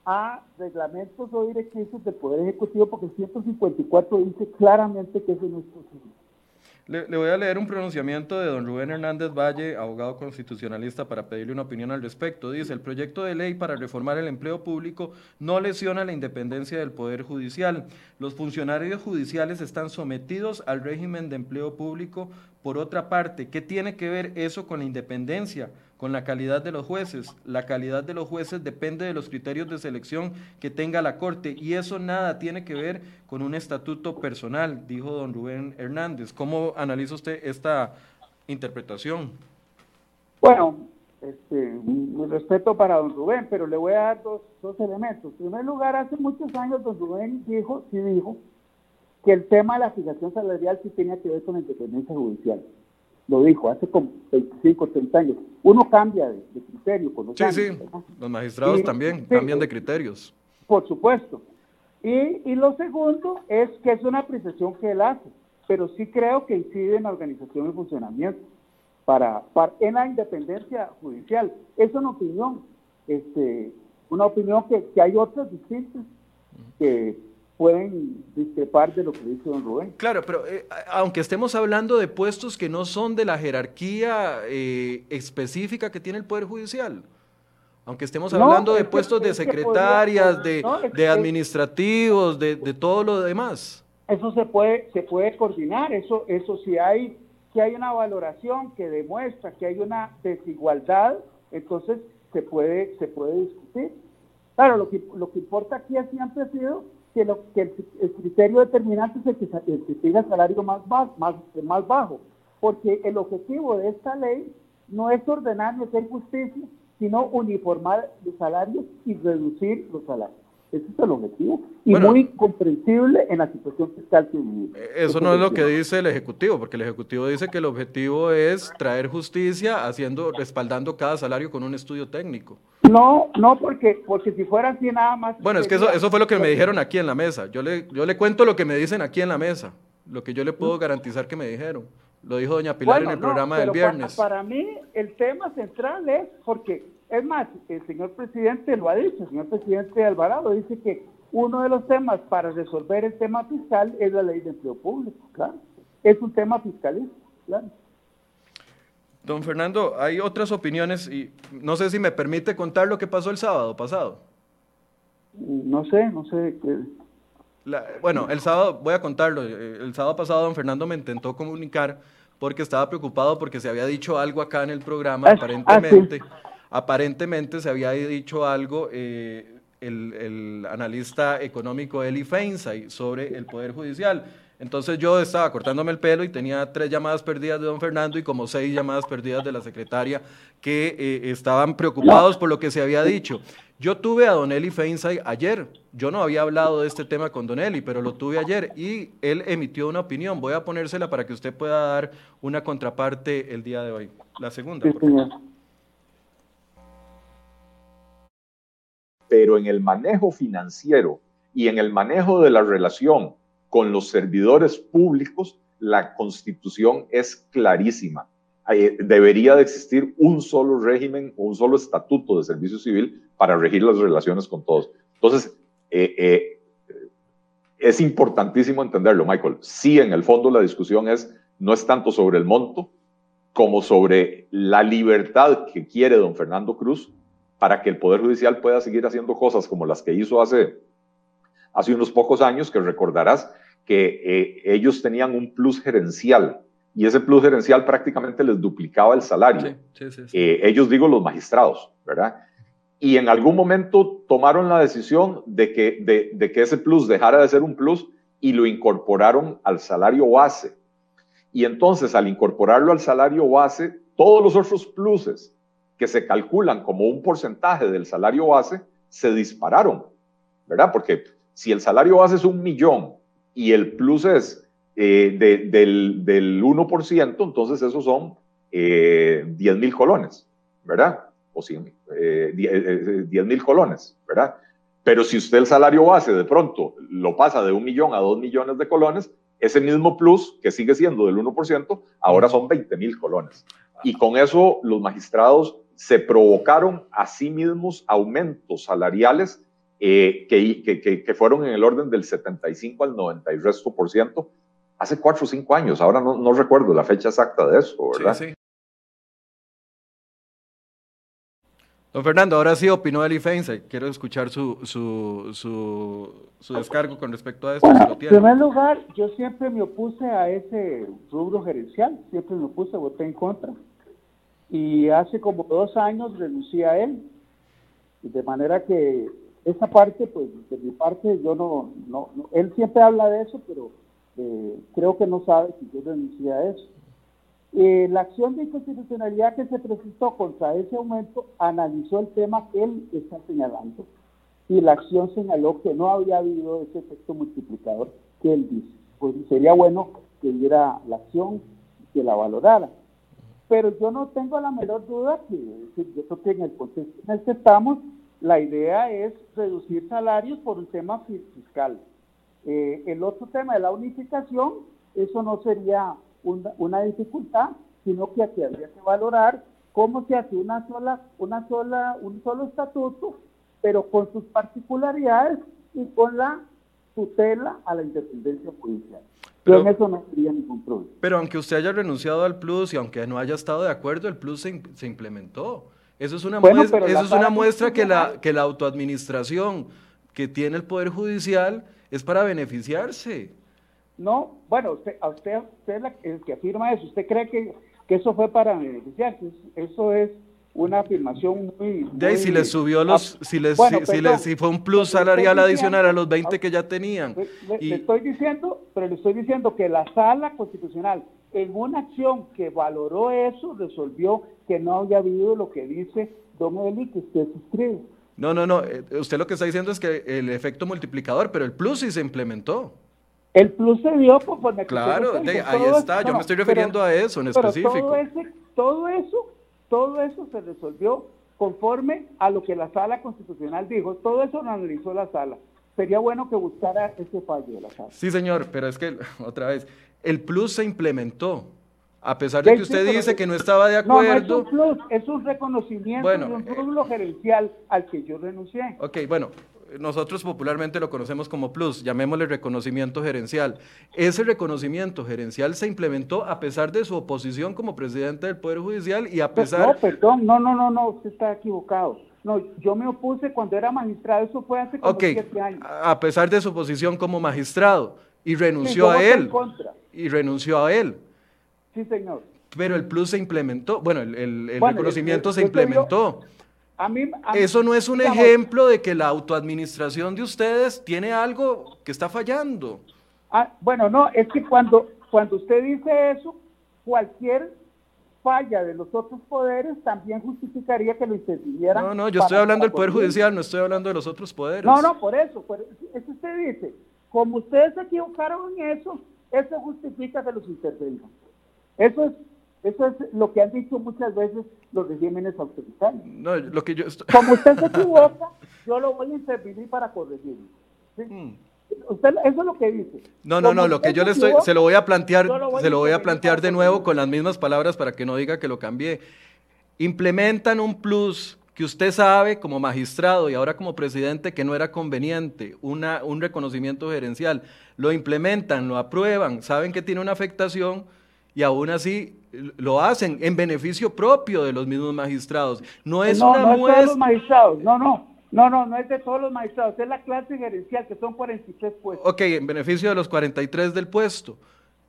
a reglamentos o directrices del Poder Ejecutivo porque 154 dice claramente que eso no es posible. Le, voy a leer un pronunciamiento de don Rubén Hernández Valle, abogado constitucionalista, para pedirle una opinión al respecto. Dice, el proyecto de ley para reformar el empleo público no lesiona la independencia del Poder Judicial. Los funcionarios judiciales están sometidos al régimen de empleo público. Por otra parte, ¿qué tiene que ver eso con la independencia? Con la calidad de los jueces. La calidad de los jueces depende de los criterios de selección que tenga la Corte y eso nada tiene que ver con un estatuto personal, dijo don Rubén Hernández. ¿Cómo analiza usted esta interpretación? Bueno, este, mi respeto para don Rubén, pero le voy a dar dos, dos elementos. En primer lugar, hace muchos años don Rubén dijo, sí dijo, que el tema de la fijación salarial sí tenía que ver con la independencia judicial lo dijo hace como 25, 30 años. Uno cambia de, criterio con los Sí, sí, los magistrados también cambian de criterios. Por supuesto. Y, y, lo segundo es que es una apreciación que él hace, pero sí creo que incide en la organización y funcionamiento para, para, en la independencia judicial. Es una opinión, este, una opinión que, que hay otras distintas que pueden discrepar de lo que dice don Rubén. Claro, pero eh, aunque estemos hablando de puestos que no son de la jerarquía eh, específica que tiene el Poder Judicial, aunque estemos hablando de puestos de secretarias, de, de, administrativos, de, de, todo lo demás. Eso se puede, se puede coordinar, eso, eso si hay, si hay una valoración que demuestra que hay una desigualdad, entonces se puede, se puede discutir. Claro, lo que, lo que importa aquí siempre ha sido que, el, criterio determinante es el que, el tenga salario más, bajo, más, más bajo, porque el objetivo de esta ley no es ordenar ni hacer justicia, sino uniformar los salarios y reducir los salarios. Ese es el objetivo. Y muy comprensible en la situación fiscal que vivimos. Eh, eso no es lo que dice el Ejecutivo, porque el Ejecutivo dice que el objetivo es traer justicia haciendo, respaldando cada salario con un estudio técnico. No, no, porque, porque si fuera así nada más... Bueno, es que eso, eso fue lo que me dijeron aquí en la mesa. Yo le, yo le cuento lo que me dicen aquí en la mesa, lo que yo le puedo garantizar que me dijeron. Lo dijo doña Pilar en el programa del viernes. Para, para mí el tema central es porque es más, el señor presidente lo ha dicho, el señor presidente Alvarado dice que uno de los temas para resolver el tema fiscal es la ley de empleo público, claro. Es un tema fiscalista, claro. Don Fernando, hay otras opiniones y no sé si me permite contar lo que pasó el sábado pasado. No sé, no sé. bueno, el sábado, voy a contarlo, el sábado pasado don Fernando me intentó comunicar porque estaba preocupado porque se había dicho algo acá en el programa, ah, aparentemente. Ah, Aparentemente se había dicho algo eh, el, analista económico Eli Feinsay sobre el Poder Judicial. Entonces yo estaba cortándome el pelo y tenía tres llamadas perdidas de don Fernando y como seis llamadas perdidas de la secretaria que eh, estaban preocupados por lo que se había dicho. Yo tuve a don Eli Feinsay ayer. Yo no había hablado de este tema con don Eli, pero lo tuve ayer y él emitió una opinión. Voy a ponérsela para que usted pueda dar una contraparte el día de hoy. La segunda. Por favor. Pero en el manejo financiero y en el manejo de la relación con los servidores públicos, la constitución es clarísima. Debería de existir un solo régimen un solo estatuto de servicio civil para regir las relaciones con todos. Entonces, eh, eh, es importantísimo entenderlo, Michael. Sí, en el fondo la discusión es, no es tanto sobre el monto como sobre la libertad que quiere don Fernando Cruz para que el Poder Judicial pueda seguir haciendo cosas como las que hizo hace, hace unos pocos años, que recordarás que eh, ellos tenían un plus gerencial y ese plus gerencial prácticamente les duplicaba el salario. Eh, ellos digo los magistrados, ¿verdad? Y en algún momento tomaron la decisión de que, de, de que ese plus dejara de ser un plus y lo incorporaron al salario base. Y entonces al incorporarlo al salario base, todos los otros pluses que se calculan como un porcentaje del salario base se dispararon, ¿verdad? Porque si el salario base es un millón y el plus es eh, del, del, 1%, entonces esos son eh, 10 mil colones, ¿verdad? O 100, eh, 10 eh, mil colones, ¿verdad? Pero si usted el salario base de pronto lo pasa de un millón a dos millones de colones, ese mismo plus, que sigue siendo del 1%, ahora son 20 mil colones. Y con eso los magistrados se provocaron a sí mismos aumentos salariales eh, que, que, fueron en el orden del 75 al 90 y resto por ciento hace cuatro o cinco años. Ahora no, no recuerdo la fecha exacta de eso, ¿verdad? Sí, sí. Don Fernando, ahora sí opinó Eli Feinstein. Quiero escuchar su, su, su, su, descargo con respecto a esto. en primer lugar, yo siempre me opuse a ese rubro gerencial, siempre me opuse, voté en contra y hace como dos años renuncié a él. De manera que esa parte, pues de mi parte, yo no, no, él siempre habla de eso, pero eh, creo que no sabe si yo renuncié a eso. Eh, la acción de inconstitucionalidad que se presentó contra ese aumento analizó el tema que él está señalando y la acción señaló que no había habido ese efecto multiplicador que él dice. Pues sería bueno que hubiera la acción, que la valorara pero yo no tengo la menor duda que, yo creo que en el contexto en el que estamos, la idea es reducir salarios por un tema fiscal. Eh, el otro tema de la unificación, eso no sería una, dificultad, sino que aquí habría que valorar cómo se hace una sola, una sola, un solo estatuto, pero con sus particularidades y con la tutela a la independencia judicial. Pero, en eso no sería ningún problema. Pero aunque usted haya renunciado al plus y aunque no haya estado de acuerdo, el plus se, se implementó. Eso es una muestra, eso es una muestra que la, que la autoadministración que tiene el Poder Judicial es para beneficiarse. No, bueno, usted, a usted, usted el que afirma eso, ¿usted cree que, que eso fue para beneficiarse? Eso es una afirmación muy... De si les subió los, si les, si, les, si fue un plus salarial adicional a los 20 que ya tenían. Le, estoy diciendo, pero le estoy diciendo que la sala constitucional, en una acción que valoró eso, resolvió que no había habido lo que dice Don Eli que usted suscribe. No, no, no. Eh, usted lo que está diciendo es que el efecto multiplicador, pero el plus sí se implementó. El plus se dio conforme Claro, ahí está. Yo me estoy refiriendo a eso en específico. Todo, todo eso, todo eso se resolvió conforme a lo que la sala constitucional dijo. Todo eso lo analizó la sala. Sería bueno que buscara ese fallo de la sala. Sí, señor, pero es que, otra vez, el plus se implementó. A pesar de que usted dice que no estaba de acuerdo. No, no es un plus, es un reconocimiento de un rublo gerencial al que yo renuncié. Ok, bueno, nosotros popularmente lo conocemos como plus, llamémosle reconocimiento gerencial. Ese reconocimiento gerencial se implementó a pesar de su oposición como presidente del Poder Judicial y a pesar... No, perdón, no, no, no, no, usted está equivocado. No, yo me opuse cuando era magistrado, eso fue hace como siete años. A pesar de su posición como magistrado y renunció a él. Y renunció a él. Sí, señor. Pero el plus se implementó, bueno, el, reconocimiento se implementó. A mí, Eso no es un ejemplo de que la autoadministración de ustedes tiene algo que está fallando. Ah, bueno, no, es que cuando, cuando usted dice eso, cualquier falla de los otros poderes también justificaría que lo intervieran. No, no, yo estoy hablando del Poder Judicial, no estoy hablando de los otros poderes. No, no, por eso, por eso usted dice, como ustedes se equivocaron en eso, eso justifica que los intervengan. Eso es, eso es lo que han dicho muchas veces los regímenes autoritarios. No, lo que yo Como usted se equivoca, yo lo voy a intervenir para corregirlo. Hmm. Usted, eso es lo que dice. No, no, no, lo que yo le estoy, se lo voy a plantear, se lo voy a plantear de nuevo con las mismas palabras para que no diga que lo cambié. Implementan un plus que usted sabe como magistrado y ahora como presidente que no era conveniente, una, un reconocimiento gerencial, lo implementan, lo aprueban, saben que tiene una afectación, y aún así lo hacen en beneficio propio de los mismos magistrados. No es no, una no es de todos los magistrados, no, no. No, no, no es de todos los magistrados, es la clase gerencial, que son 43 puestos. Ok, en beneficio de los 43 del puesto,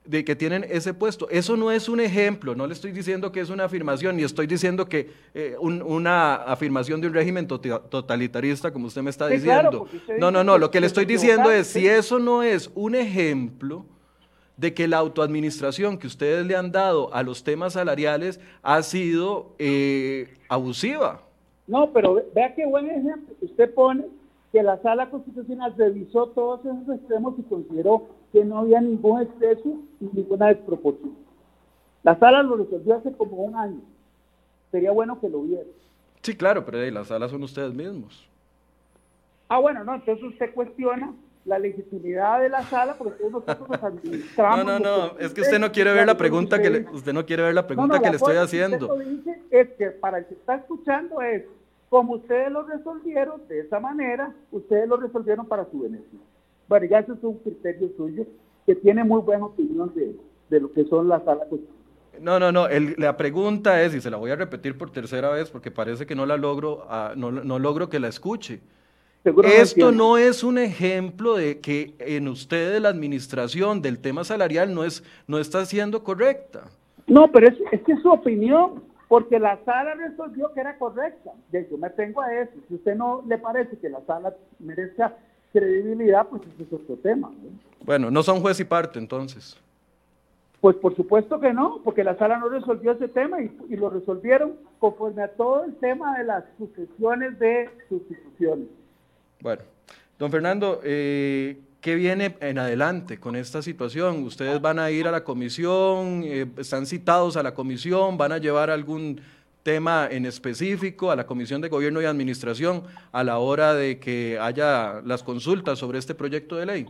de que tienen ese puesto. Eso no es un ejemplo, no le estoy diciendo que es una afirmación, ni estoy diciendo que eh, una afirmación de un régimen totalitarista, como usted me está diciendo. no, no, no, lo que le estoy diciendo es, si eso no es un ejemplo, de que la autoadministración que ustedes le han dado a los temas salariales ha sido eh, abusiva. No, pero vea qué buen ejemplo. Usted pone que la sala constitucional revisó todos esos extremos y consideró que no había ningún exceso y ninguna desproporción. La sala lo resolvió hace como un año. Sería bueno que lo viera. Sí, claro, pero ahí las salas son ustedes mismos. Ah, bueno, no, entonces usted cuestiona la legitimidad de la sala porque nosotros nos administramos. No, no, no, es que usted no quiere ver la pregunta que le, usted no quiere ver la pregunta que le estoy haciendo. Dice es que para el que está escuchando es como ustedes lo resolvieron de esa manera, ustedes lo resolvieron para su beneficio. Bueno, ya eso es un criterio suyo que tiene muy buena opinión de, de lo que son las salas no, no, no. la pregunta es, y se la voy a repetir por tercera vez porque parece que no la logro, uh, no, no logro que la escuche. Esto no es un ejemplo de que en ustedes la administración del tema salarial no, es, no está siendo correcta. No, pero es, es que es su opinión, porque la sala resolvió que era correcta. Yo me tengo a eso. Si usted no le parece que la sala merezca credibilidad, pues ese es otro tema. Bueno, no son juez y parte entonces. Pues por supuesto que no, porque la sala no resolvió ese tema y, y lo resolvieron conforme a todo el tema de las sucesiones de sustituciones. Bueno, don Fernando, eh, ¿qué viene en adelante con esta situación? ¿Ustedes van a ir a la comisión? Eh, ¿Están citados a la comisión? ¿Van a llevar algún tema en específico a la Comisión de Gobierno y Administración a la hora de que haya las consultas sobre este proyecto de ley?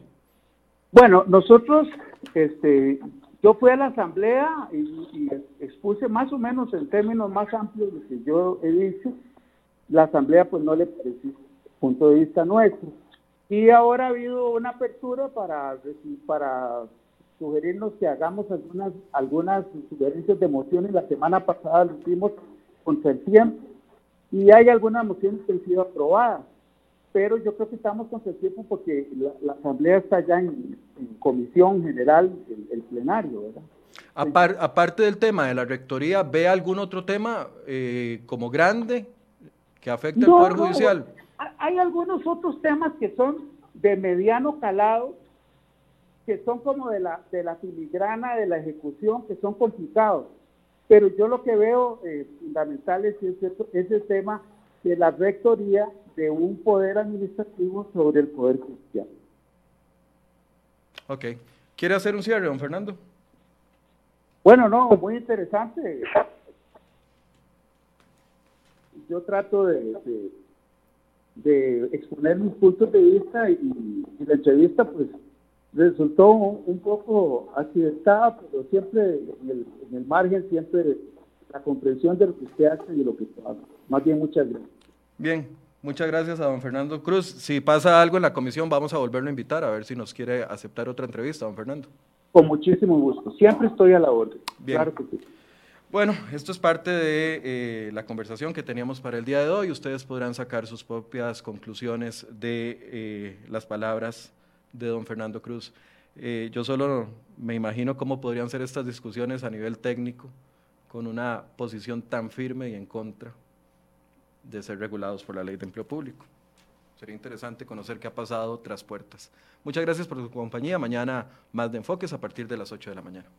Bueno, nosotros, este, yo fui a la asamblea y, expuse más o menos en términos más amplios de que yo he dicho, la asamblea pues no le pareció punto de vista nuestro. Y ahora ha habido una apertura para, para sugerirnos que hagamos algunas, algunas sugerencias de mociones. La semana pasada lo hicimos contra el tiempo y hay algunas mociones que han sido aprobadas. Pero yo creo que estamos contra el tiempo porque la, Asamblea está ya en, comisión general, el, plenario, ¿verdad? aparte del tema de la rectoría, ¿ve algún otro tema eh, como grande que afecte al Poder Judicial? Hay algunos otros temas que son de mediano calado, que son como de la, de la filigrana de la ejecución, que son complicados. Pero yo lo que veo eh, fundamental es ese, ese tema de la rectoría de un poder administrativo sobre el poder judicial. Ok. ¿Quiere hacer un cierre, don Fernando? Bueno, no, muy interesante. Yo trato de, de, exponer mis puntos de vista y, la entrevista pues resultó un, poco accidentada, pero siempre en el, en el margen, siempre la comprensión de lo que usted hace y de lo que usted hace. Más bien, muchas gracias. Bien, muchas gracias a don Fernando Cruz. Si pasa algo en la comisión, vamos a volverlo a invitar a ver si nos quiere aceptar otra entrevista, don Fernando. Con muchísimo gusto. Siempre estoy a la orden. Claro que sí. Bueno, esto es parte de eh, la conversación que teníamos para el día de hoy. Ustedes podrán sacar sus propias conclusiones de eh, las palabras de don Fernando Cruz. Eh, yo solo me imagino cómo podrían ser estas discusiones a nivel técnico, con una posición tan firme y en contra de ser regulados por la ley de empleo público. Sería interesante conocer qué ha pasado tras puertas. Muchas gracias por su compañía. Mañana más de enfoques a partir de las 8 de la mañana.